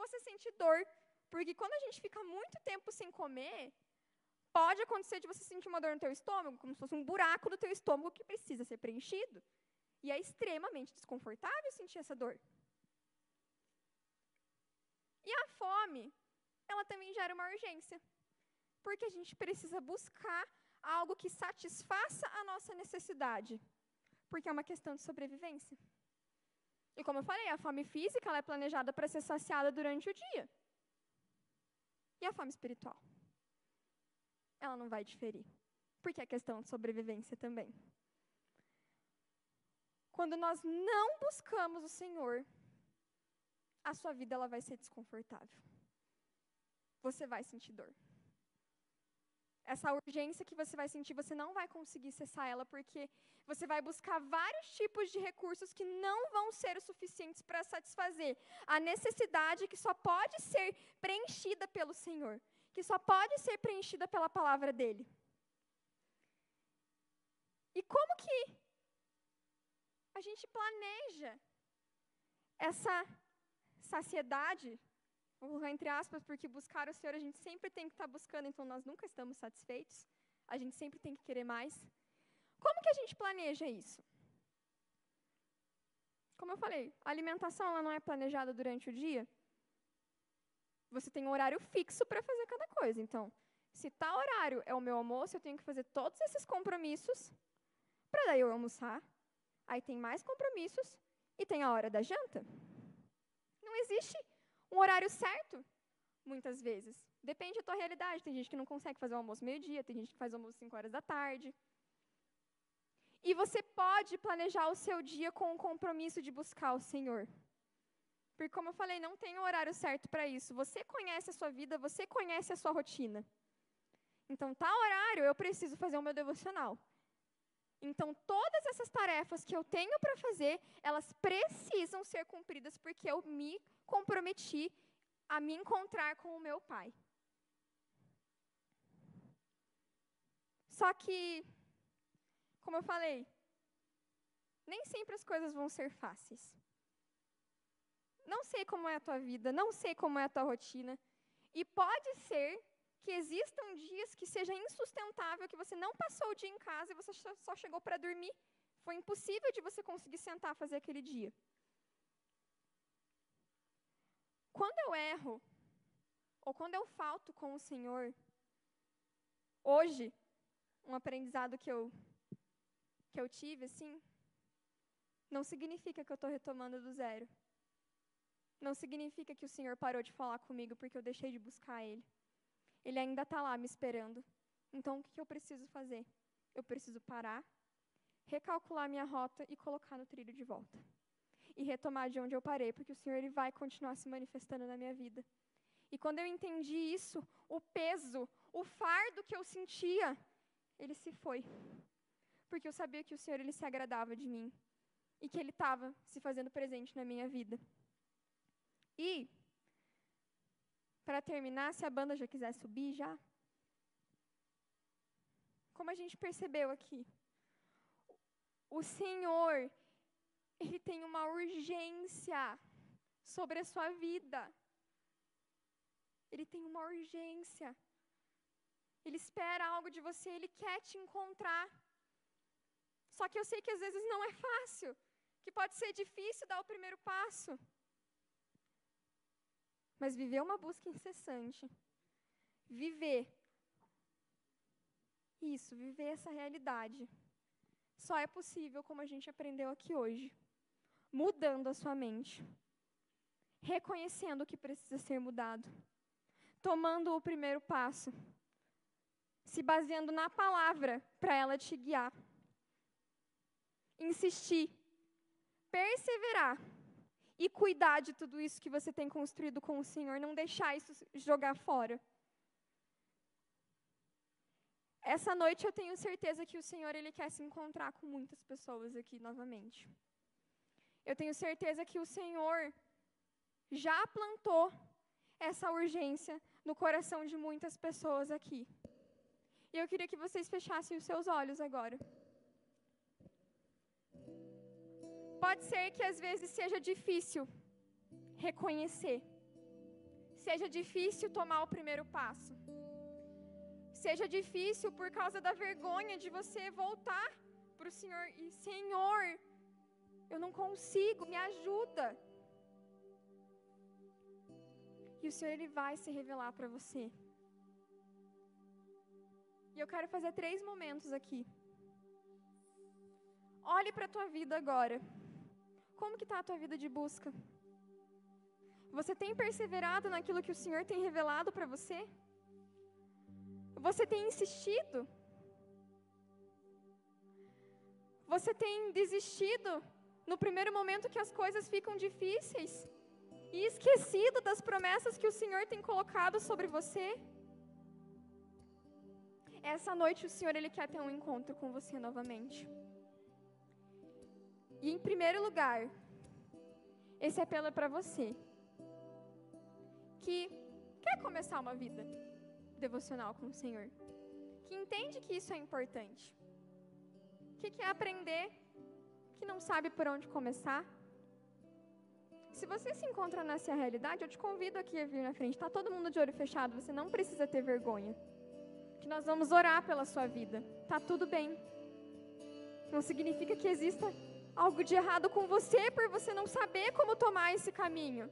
Speaker 1: Você sente dor, porque quando a gente fica muito tempo sem comer, pode acontecer de você sentir uma dor no teu estômago, como se fosse um buraco do teu estômago que precisa ser preenchido. E é extremamente desconfortável sentir essa dor. E a fome, ela também gera uma urgência. Porque a gente precisa buscar algo que satisfaça a nossa necessidade. Porque é uma questão de sobrevivência. E como eu falei, a fome física ela é planejada para ser saciada durante o dia. E a fome espiritual? Ela não vai diferir. Porque é questão de sobrevivência também. Quando nós não buscamos o Senhor, a sua vida ela vai ser desconfortável. Você vai sentir dor essa urgência que você vai sentir, você não vai conseguir cessar ela, porque você vai buscar vários tipos de recursos que não vão ser o suficientes para satisfazer a necessidade que só pode ser preenchida pelo Senhor, que só pode ser preenchida pela palavra dele. E como que a gente planeja essa saciedade Vou colocar entre aspas, porque buscar o Senhor a gente sempre tem que estar tá buscando, então nós nunca estamos satisfeitos. A gente sempre tem que querer mais. Como que a gente planeja isso? Como eu falei, a alimentação ela não é planejada durante o dia. Você tem um horário fixo para fazer cada coisa. Então, se tal horário é o meu almoço, eu tenho que fazer todos esses compromissos para daí eu almoçar. Aí tem mais compromissos e tem a hora da janta. Não existe um horário certo, muitas vezes. Depende da tua realidade. Tem gente que não consegue fazer o almoço meio-dia, tem gente que faz o almoço 5 horas da tarde. E você pode planejar o seu dia com o compromisso de buscar o Senhor. Porque, como eu falei, não tem um horário certo para isso. Você conhece a sua vida, você conhece a sua rotina. Então, tal horário eu preciso fazer o meu devocional. Então, todas essas tarefas que eu tenho para fazer, elas precisam ser cumpridas porque eu me comprometi a me encontrar com o meu pai. Só que, como eu falei, nem sempre as coisas vão ser fáceis. Não sei como é a tua vida, não sei como é a tua rotina. E pode ser que existam dias que seja insustentável, que você não passou o dia em casa e você só chegou para dormir. Foi impossível de você conseguir sentar fazer aquele dia. Quando eu erro, ou quando eu falto com o Senhor, hoje, um aprendizado que eu, que eu tive, assim, não significa que eu estou retomando do zero. Não significa que o Senhor parou de falar comigo porque eu deixei de buscar Ele. Ele ainda está lá me esperando. Então, o que eu preciso fazer? Eu preciso parar, recalcular minha rota e colocar no trilho de volta. E retomar de onde eu parei, porque o Senhor ele vai continuar se manifestando na minha vida. E quando eu entendi isso, o peso, o fardo que eu sentia, ele se foi. Porque eu sabia que o Senhor ele se agradava de mim e que ele estava se fazendo presente na minha vida. E para terminar, se a banda já quiser subir já. Como a gente percebeu aqui, o Senhor, Ele tem uma urgência sobre a sua vida. Ele tem uma urgência. Ele espera algo de você, ele quer te encontrar. Só que eu sei que às vezes não é fácil, que pode ser difícil dar o primeiro passo. Mas viver uma busca incessante, viver. Isso, viver essa realidade, só é possível como a gente aprendeu aqui hoje, mudando a sua mente, reconhecendo o que precisa ser mudado, tomando o primeiro passo, se baseando na palavra para ela te guiar, insistir, perseverar e cuidar de tudo isso que você tem construído com o Senhor, não deixar isso jogar fora. essa noite eu tenho certeza que o Senhor ele quer se encontrar com muitas pessoas aqui novamente. Eu tenho certeza que o Senhor já plantou essa urgência no coração de muitas pessoas aqui. E eu queria que vocês fechassem os seus olhos agora. Pode ser que às vezes seja difícil reconhecer, seja difícil tomar o primeiro passo, seja difícil por causa da vergonha de você voltar para o Senhor e Senhor, eu não consigo, me ajuda. E o Senhor ele vai se revelar para você. E eu quero fazer três momentos aqui. Olhe para a tua vida agora. Como que está a tua vida de busca? Você tem perseverado naquilo que o Senhor tem revelado para você? Você tem insistido? Você tem desistido no primeiro momento que as coisas ficam difíceis? E esquecido das promessas que o Senhor tem colocado sobre você? Essa noite o Senhor ele quer ter um encontro com você novamente. E em primeiro lugar, esse apelo é para você que quer começar uma vida devocional com o Senhor, que entende que isso é importante, que quer aprender, que não sabe por onde começar. Se você se encontra nessa realidade, eu te convido aqui a vir na frente. Está todo mundo de olho fechado, você não precisa ter vergonha que nós vamos orar pela sua vida. Tá tudo bem. Não significa que exista algo de errado com você por você não saber como tomar esse caminho.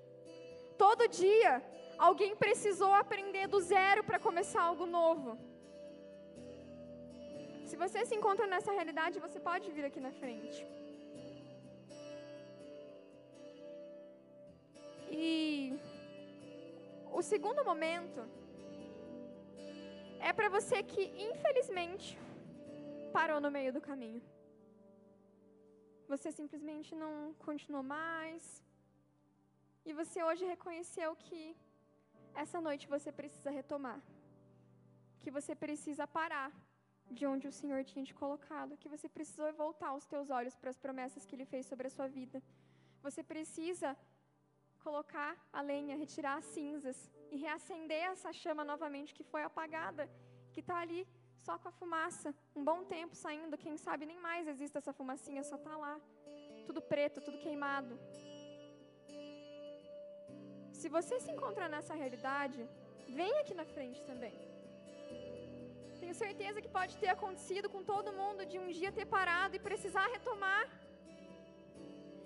Speaker 1: Todo dia alguém precisou aprender do zero para começar algo novo. Se você se encontra nessa realidade, você pode vir aqui na frente. E o segundo momento é para você que, infelizmente, parou no meio do caminho. Você simplesmente não continuou mais. E você hoje reconheceu que essa noite você precisa retomar. Que você precisa parar de onde o Senhor tinha te colocado. Que você precisou voltar os teus olhos para as promessas que Ele fez sobre a sua vida. Você precisa colocar a lenha, retirar as cinzas e reacender essa chama novamente que foi apagada, que está ali só com a fumaça, um bom tempo saindo, quem sabe nem mais existe essa fumacinha, só está lá, tudo preto, tudo queimado. Se você se encontrar nessa realidade, vem aqui na frente também. Tenho certeza que pode ter acontecido com todo mundo de um dia ter parado e precisar retomar.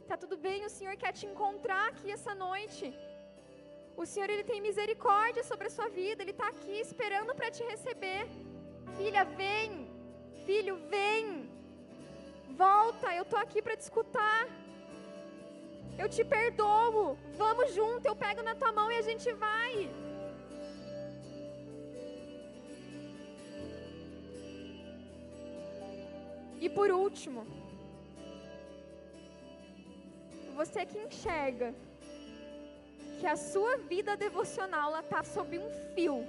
Speaker 1: Tá tudo bem, o Senhor quer te encontrar aqui essa noite. O Senhor ele tem misericórdia sobre a sua vida, ele está aqui esperando para te receber. Filha, vem. Filho, vem. Volta, eu estou aqui para te escutar. Eu te perdoo. Vamos junto, eu pego na tua mão e a gente vai. E por último, você que enxerga que a sua vida devocional está sob um fio,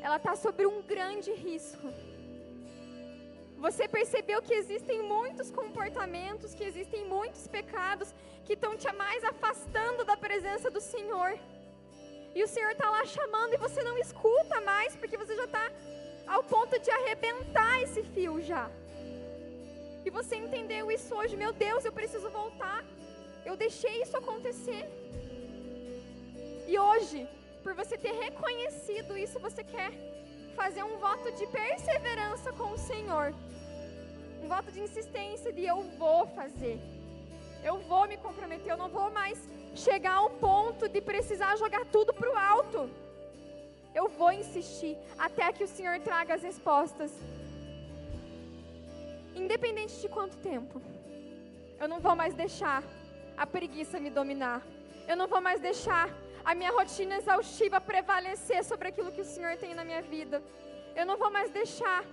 Speaker 1: ela está sob um grande risco. Você percebeu que existem muitos comportamentos, que existem muitos pecados que estão te mais afastando da presença do Senhor. E o Senhor está lá chamando e você não escuta mais, porque você já está ao ponto de arrebentar esse fio já. E você entendeu isso hoje, meu Deus, eu preciso voltar. Eu deixei isso acontecer. E hoje, por você ter reconhecido isso, você quer fazer um voto de perseverança com o Senhor. Um voto de insistência de eu vou fazer. Eu vou me comprometer, eu não vou mais chegar ao ponto de precisar jogar tudo para o alto. Eu vou insistir até que o Senhor traga as respostas. Independente de quanto tempo. Eu não vou mais deixar a preguiça me dominar. Eu não vou mais deixar a minha rotina exaustiva prevalecer sobre aquilo que o Senhor tem na minha vida. Eu não vou mais deixar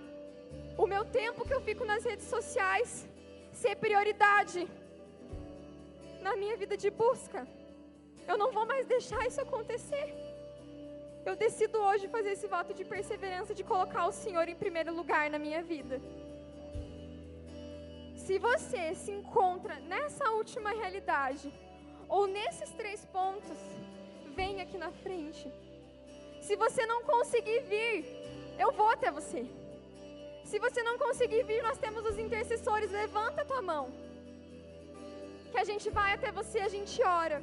Speaker 1: o meu tempo que eu fico nas redes sociais ser prioridade na minha vida de busca. Eu não vou mais deixar isso acontecer. Eu decido hoje fazer esse voto de perseverança, de colocar o Senhor em primeiro lugar na minha vida. Se você se encontra nessa última realidade, ou nesses três pontos, vem aqui na frente. Se você não conseguir vir, eu vou até você. Se você não conseguir vir, nós temos os intercessores. Levanta a tua mão. Que a gente vai até você, a gente ora.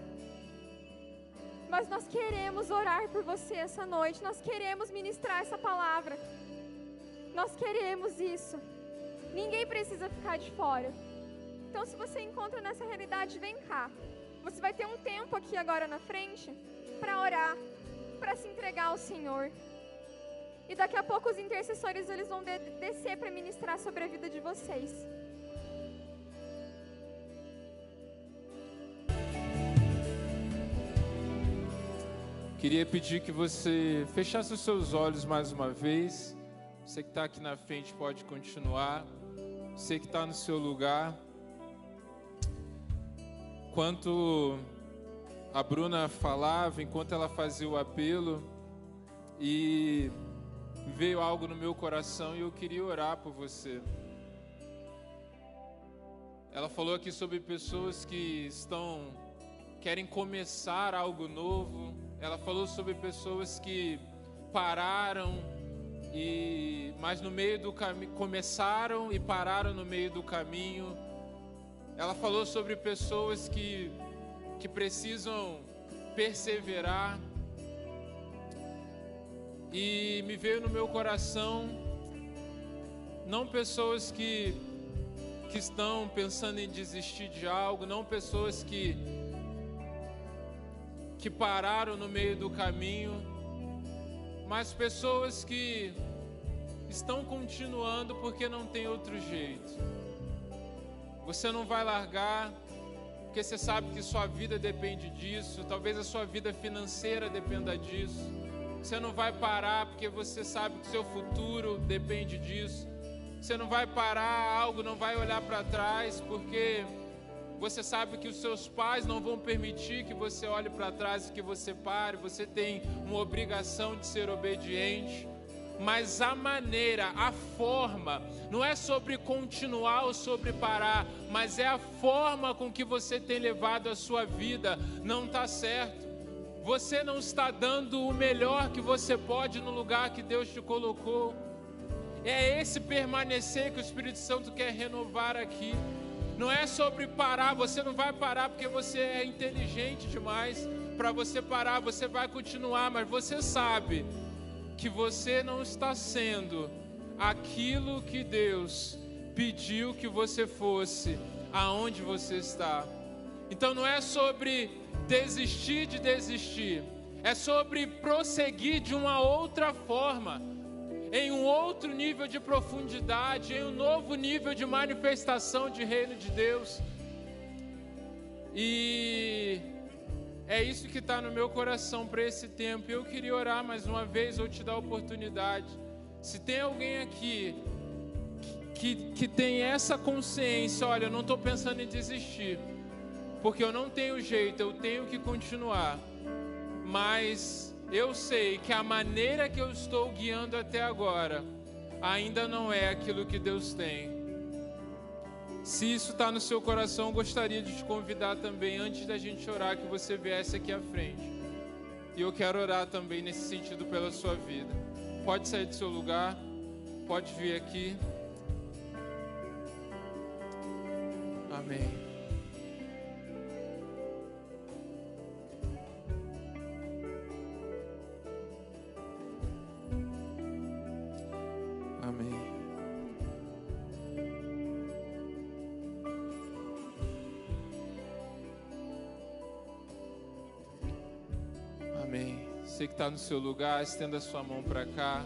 Speaker 1: Mas nós queremos orar por você essa noite. Nós queremos ministrar essa palavra. Nós queremos isso. Ninguém precisa ficar de fora. Então, se você encontra nessa realidade, vem cá. Você vai ter um tempo aqui agora na frente para orar, para se entregar ao Senhor. E daqui a pouco os intercessores eles vão de descer para ministrar sobre a vida de vocês.
Speaker 2: Queria pedir que você fechasse os seus olhos mais uma vez. Você que está aqui na frente pode continuar. Você que está no seu lugar. Enquanto a Bruna falava, enquanto ela fazia o apelo, e veio algo no meu coração e eu queria orar por você. Ela falou aqui sobre pessoas que estão querem começar algo novo. Ela falou sobre pessoas que pararam e mas no meio do caminho começaram e pararam no meio do caminho. Ela falou sobre pessoas que que precisam perseverar. E me veio no meu coração não pessoas que que estão pensando em desistir de algo, não pessoas que que pararam no meio do caminho, mas pessoas que estão continuando porque não tem outro jeito. Você não vai largar porque você sabe que sua vida depende disso, talvez a sua vida financeira dependa disso. Você não vai parar porque você sabe que seu futuro depende disso. Você não vai parar algo, não vai olhar para trás porque você sabe que os seus pais não vão permitir que você olhe para trás e que você pare. Você tem uma obrigação de ser obediente. Mas a maneira, a forma, não é sobre continuar ou sobre parar, mas é a forma com que você tem levado a sua vida, não está certo. Você não está dando o melhor que você pode no lugar que Deus te colocou. É esse permanecer que o Espírito Santo quer renovar aqui. Não é sobre parar, você não vai parar porque você é inteligente demais para você parar, você vai continuar, mas você sabe que você não está sendo aquilo que Deus pediu que você fosse aonde você está. Então não é sobre desistir de desistir, é sobre prosseguir de uma outra forma, em um outro nível de profundidade, em um novo nível de manifestação de reino de Deus. E é isso que está no meu coração para esse tempo. Eu queria orar mais uma vez ou te dar a oportunidade. Se tem alguém aqui que, que tem essa consciência, olha, eu não estou pensando em desistir porque eu não tenho jeito, eu tenho que continuar. Mas eu sei que a maneira que eu estou guiando até agora ainda não é aquilo que Deus tem. Se isso está no seu coração, gostaria de te convidar também, antes da gente orar, que você viesse aqui à frente. E eu quero orar também nesse sentido pela sua vida. Pode sair do seu lugar, pode vir aqui. Amém. Está no seu lugar, estenda sua mão para cá.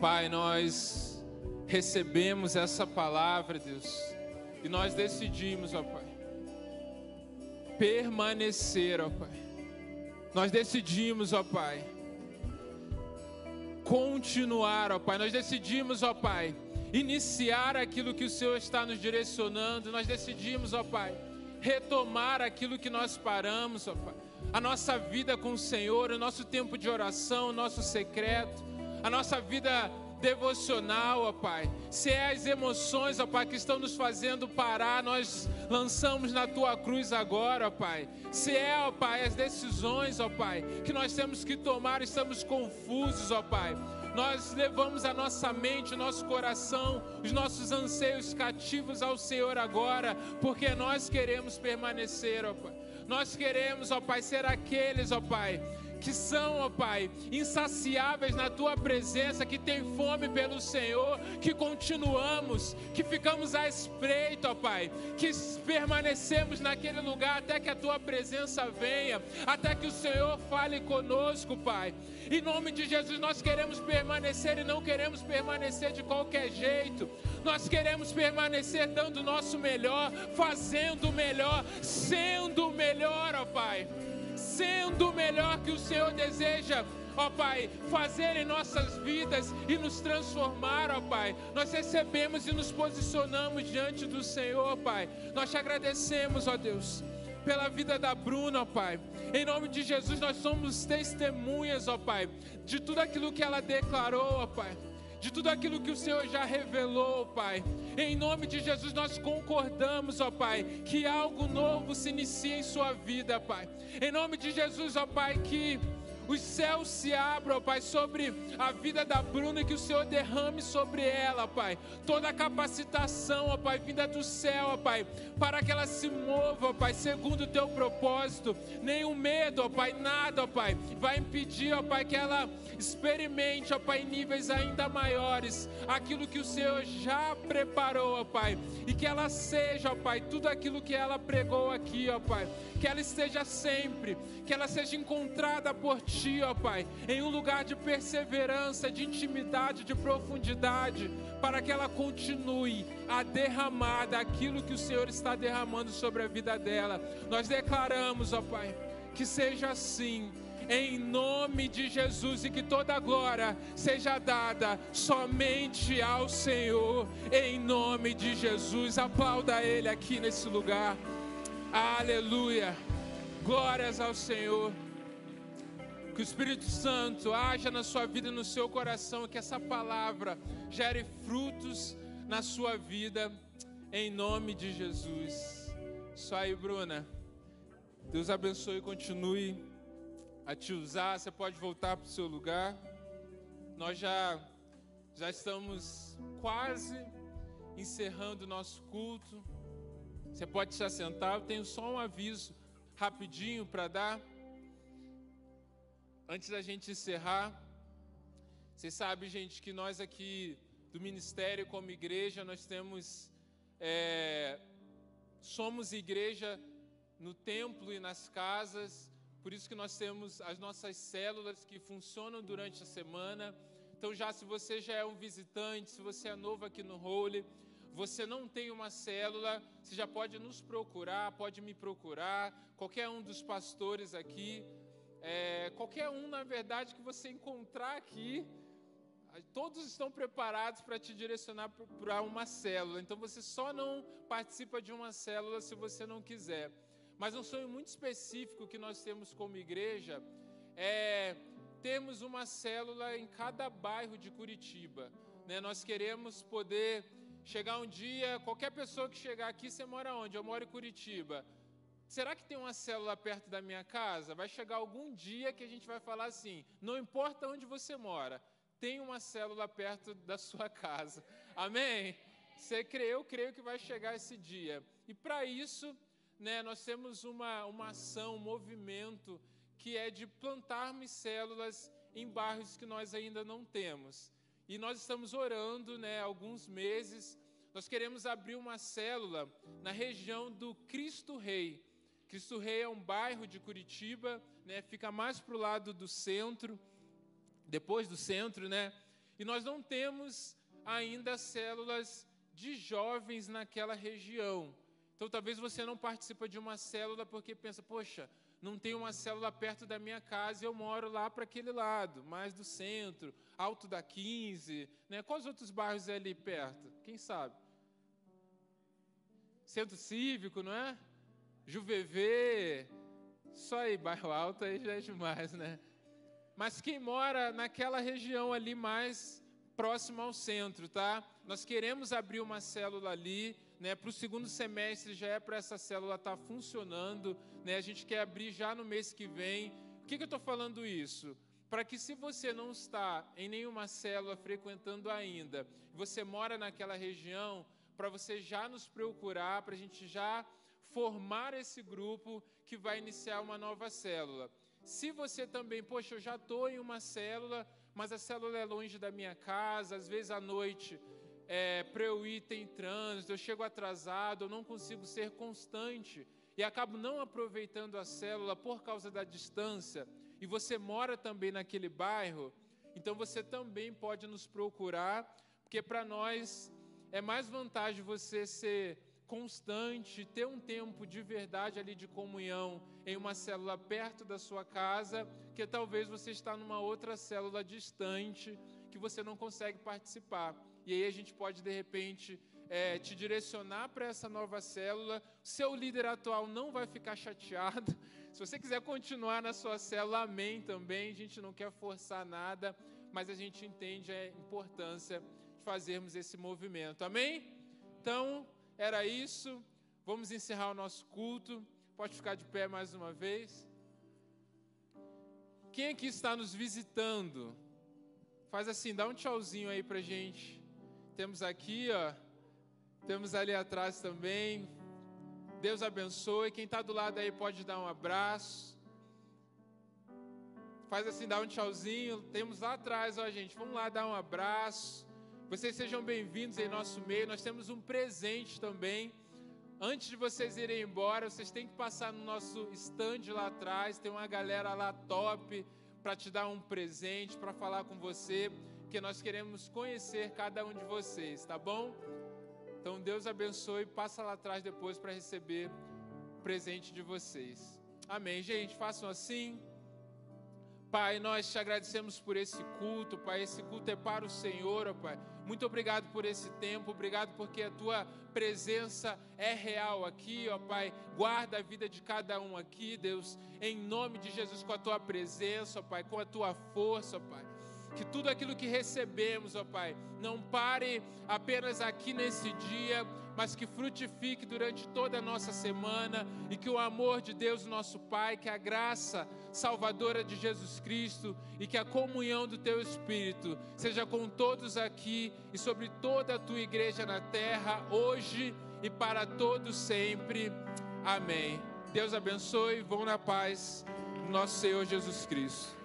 Speaker 2: Pai, nós recebemos essa palavra, Deus, e nós decidimos, ó Pai, permanecer, ó Pai. Nós decidimos, ó Pai, continuar, ó Pai. Nós decidimos, ó Pai, iniciar aquilo que o Senhor está nos direcionando. Nós decidimos, ó Pai, retomar aquilo que nós paramos, ó Pai. A nossa vida com o Senhor, o nosso tempo de oração, o nosso secreto, a nossa vida devocional, ó Pai. Se é as emoções, ó Pai, que estão nos fazendo parar, nós lançamos na tua cruz agora, ó Pai. Se é, ó Pai, as decisões, ó Pai, que nós temos que tomar, estamos confusos, ó Pai. Nós levamos a nossa mente, o nosso coração, os nossos anseios cativos ao Senhor agora, porque nós queremos permanecer, ó Pai. Nós queremos, ó Pai, ser aqueles, ó Pai, que são, ó Pai, insaciáveis na tua presença, que tem fome pelo Senhor, que continuamos, que ficamos à espreita, ó Pai, que permanecemos naquele lugar até que a tua presença venha, até que o Senhor fale conosco, Pai. Em nome de Jesus, nós queremos permanecer e não queremos permanecer de qualquer jeito. Nós queremos permanecer dando o nosso melhor, fazendo o melhor, sendo o melhor, ó Pai sendo o melhor que o Senhor deseja ó Pai, fazer em nossas vidas e nos transformar, ó Pai. Nós recebemos e nos posicionamos diante do Senhor, Pai. Nós te agradecemos, ó Deus, pela vida da Bruna, ó Pai. Em nome de Jesus, nós somos testemunhas, ó Pai, de tudo aquilo que ela declarou, ó Pai de tudo aquilo que o Senhor já revelou, Pai. Em nome de Jesus, nós concordamos, ó Pai, que algo novo se inicia em sua vida, Pai. Em nome de Jesus, ó Pai, que os céus se abram, Pai, sobre a vida da Bruna e que o Senhor derrame sobre ela, Pai, toda a capacitação, ó Pai, vinda do céu, ó Pai, para que ela se mova, ó Pai, segundo o teu propósito. Nenhum medo, ó Pai, nada, ó Pai, vai impedir, ó Pai, que ela experimente, ó Pai, em níveis ainda maiores, aquilo que o Senhor já preparou, ó Pai, e que ela seja, ó Pai, tudo aquilo que ela pregou aqui, ó Pai, que ela esteja sempre, que ela seja encontrada por Ti, ó Pai, em um lugar de perseverança, de intimidade, de profundidade, para que ela continue a derramar daquilo que o Senhor está derramando sobre a vida dela. Nós declaramos, ó Pai, que seja assim em nome de Jesus e que toda glória seja dada somente ao Senhor, em nome de Jesus. Aplauda Ele aqui nesse lugar. Aleluia. Glórias ao Senhor. Que o Espírito Santo haja na sua vida e no seu coração, que essa palavra gere frutos na sua vida, em nome de Jesus. Isso aí, Bruna. Deus abençoe e continue a te usar. Você pode voltar para o seu lugar. Nós já, já estamos quase encerrando o nosso culto. Você pode se assentar. Eu tenho só um aviso rapidinho para dar. Antes da gente encerrar, vocês sabem, gente, que nós aqui do ministério, como igreja, nós temos. É, somos igreja no templo e nas casas. Por isso que nós temos as nossas células que funcionam durante a semana. Então, já se você já é um visitante, se você é novo aqui no Holy, você não tem uma célula, você já pode nos procurar, pode me procurar, qualquer um dos pastores aqui, é, qualquer um, na verdade, que você encontrar aqui, todos estão preparados para te direcionar para uma célula. Então você só não participa de uma célula se você não quiser. Mas um sonho muito específico que nós temos como igreja é termos uma célula em cada bairro de Curitiba. Né? Nós queremos poder Chegar um dia, qualquer pessoa que chegar aqui, você mora onde? Eu moro em Curitiba. Será que tem uma célula perto da minha casa? Vai chegar algum dia que a gente vai falar assim: não importa onde você mora, tem uma célula perto da sua casa. Amém? Você crê? Eu creio que vai chegar esse dia. E para isso, né, nós temos uma, uma ação, um movimento que é de plantarmos células em bairros que nós ainda não temos. E nós estamos orando, né, alguns meses. Nós queremos abrir uma célula na região do Cristo Rei. Cristo Rei é um bairro de Curitiba, né, fica mais para o lado do centro, depois do centro, né? E nós não temos ainda células de jovens naquela região. Então talvez você não participe de uma célula porque pensa, poxa, não tem uma célula perto da minha casa e eu moro lá para aquele lado, mais do centro, Alto da 15, né? Quais outros bairros é ali perto? Quem sabe? Centro Cívico, não é? Juvevê, só aí, bairro alto aí já é demais, né? Mas quem mora naquela região ali mais próximo ao centro, tá? Nós queremos abrir uma célula ali, né? Para o segundo semestre já é para essa célula estar tá funcionando, né? A gente quer abrir já no mês que vem. Por que, que eu estou falando isso? Para que se você não está em nenhuma célula frequentando ainda, você mora naquela região, para você já nos procurar, para a gente já formar esse grupo que vai iniciar uma nova célula. Se você também, poxa, eu já estou em uma célula, mas a célula é longe da minha casa, às vezes à noite, é, para eu ir tem trânsito, eu chego atrasado, eu não consigo ser constante e acabo não aproveitando a célula por causa da distância, e você mora também naquele bairro, então você também pode nos procurar, porque para nós é mais vantagem você ser constante, ter um tempo de verdade ali de comunhão em uma célula perto da sua casa, que talvez você está numa outra célula distante que você não consegue participar. E aí a gente pode de repente é, te direcionar para essa nova célula. Seu líder atual não vai ficar chateado. Se você quiser continuar na sua célula, amém também. A gente não quer forçar nada, mas a gente entende a importância de fazermos esse movimento. Amém? Então, era isso. Vamos encerrar o nosso culto. Pode ficar de pé mais uma vez. Quem aqui está nos visitando? Faz assim, dá um tchauzinho aí pra gente. Temos aqui, ó. Temos ali atrás também. Deus abençoe. Quem está do lado aí pode dar um abraço. Faz assim, dá um tchauzinho. Temos lá atrás, ó, gente. Vamos lá dar um abraço. Vocês sejam bem-vindos em nosso meio. Nós temos um presente também. Antes de vocês irem embora, vocês têm que passar no nosso stand lá atrás. Tem uma galera lá top para te dar um presente, para falar com você, porque nós queremos conhecer cada um de vocês, tá bom? Então Deus abençoe. Passa lá atrás depois para receber o presente de vocês. Amém, gente. Façam assim. Pai, nós te agradecemos por esse culto, Pai. Esse culto é para o Senhor, ó Pai. Muito obrigado por esse tempo, obrigado porque a tua presença é real aqui, ó Pai. Guarda a vida de cada um aqui, Deus, em nome de Jesus, com a tua presença, ó Pai, com a tua força, ó Pai. Que tudo aquilo que recebemos, ó Pai, não pare apenas aqui nesse dia, mas que frutifique durante toda a nossa semana e que o amor de Deus, nosso Pai, que a graça salvadora de Jesus Cristo e que a comunhão do teu Espírito seja com todos aqui e sobre toda a tua igreja na terra, hoje e para todos sempre. Amém. Deus abençoe, vão na paz, nosso Senhor Jesus Cristo.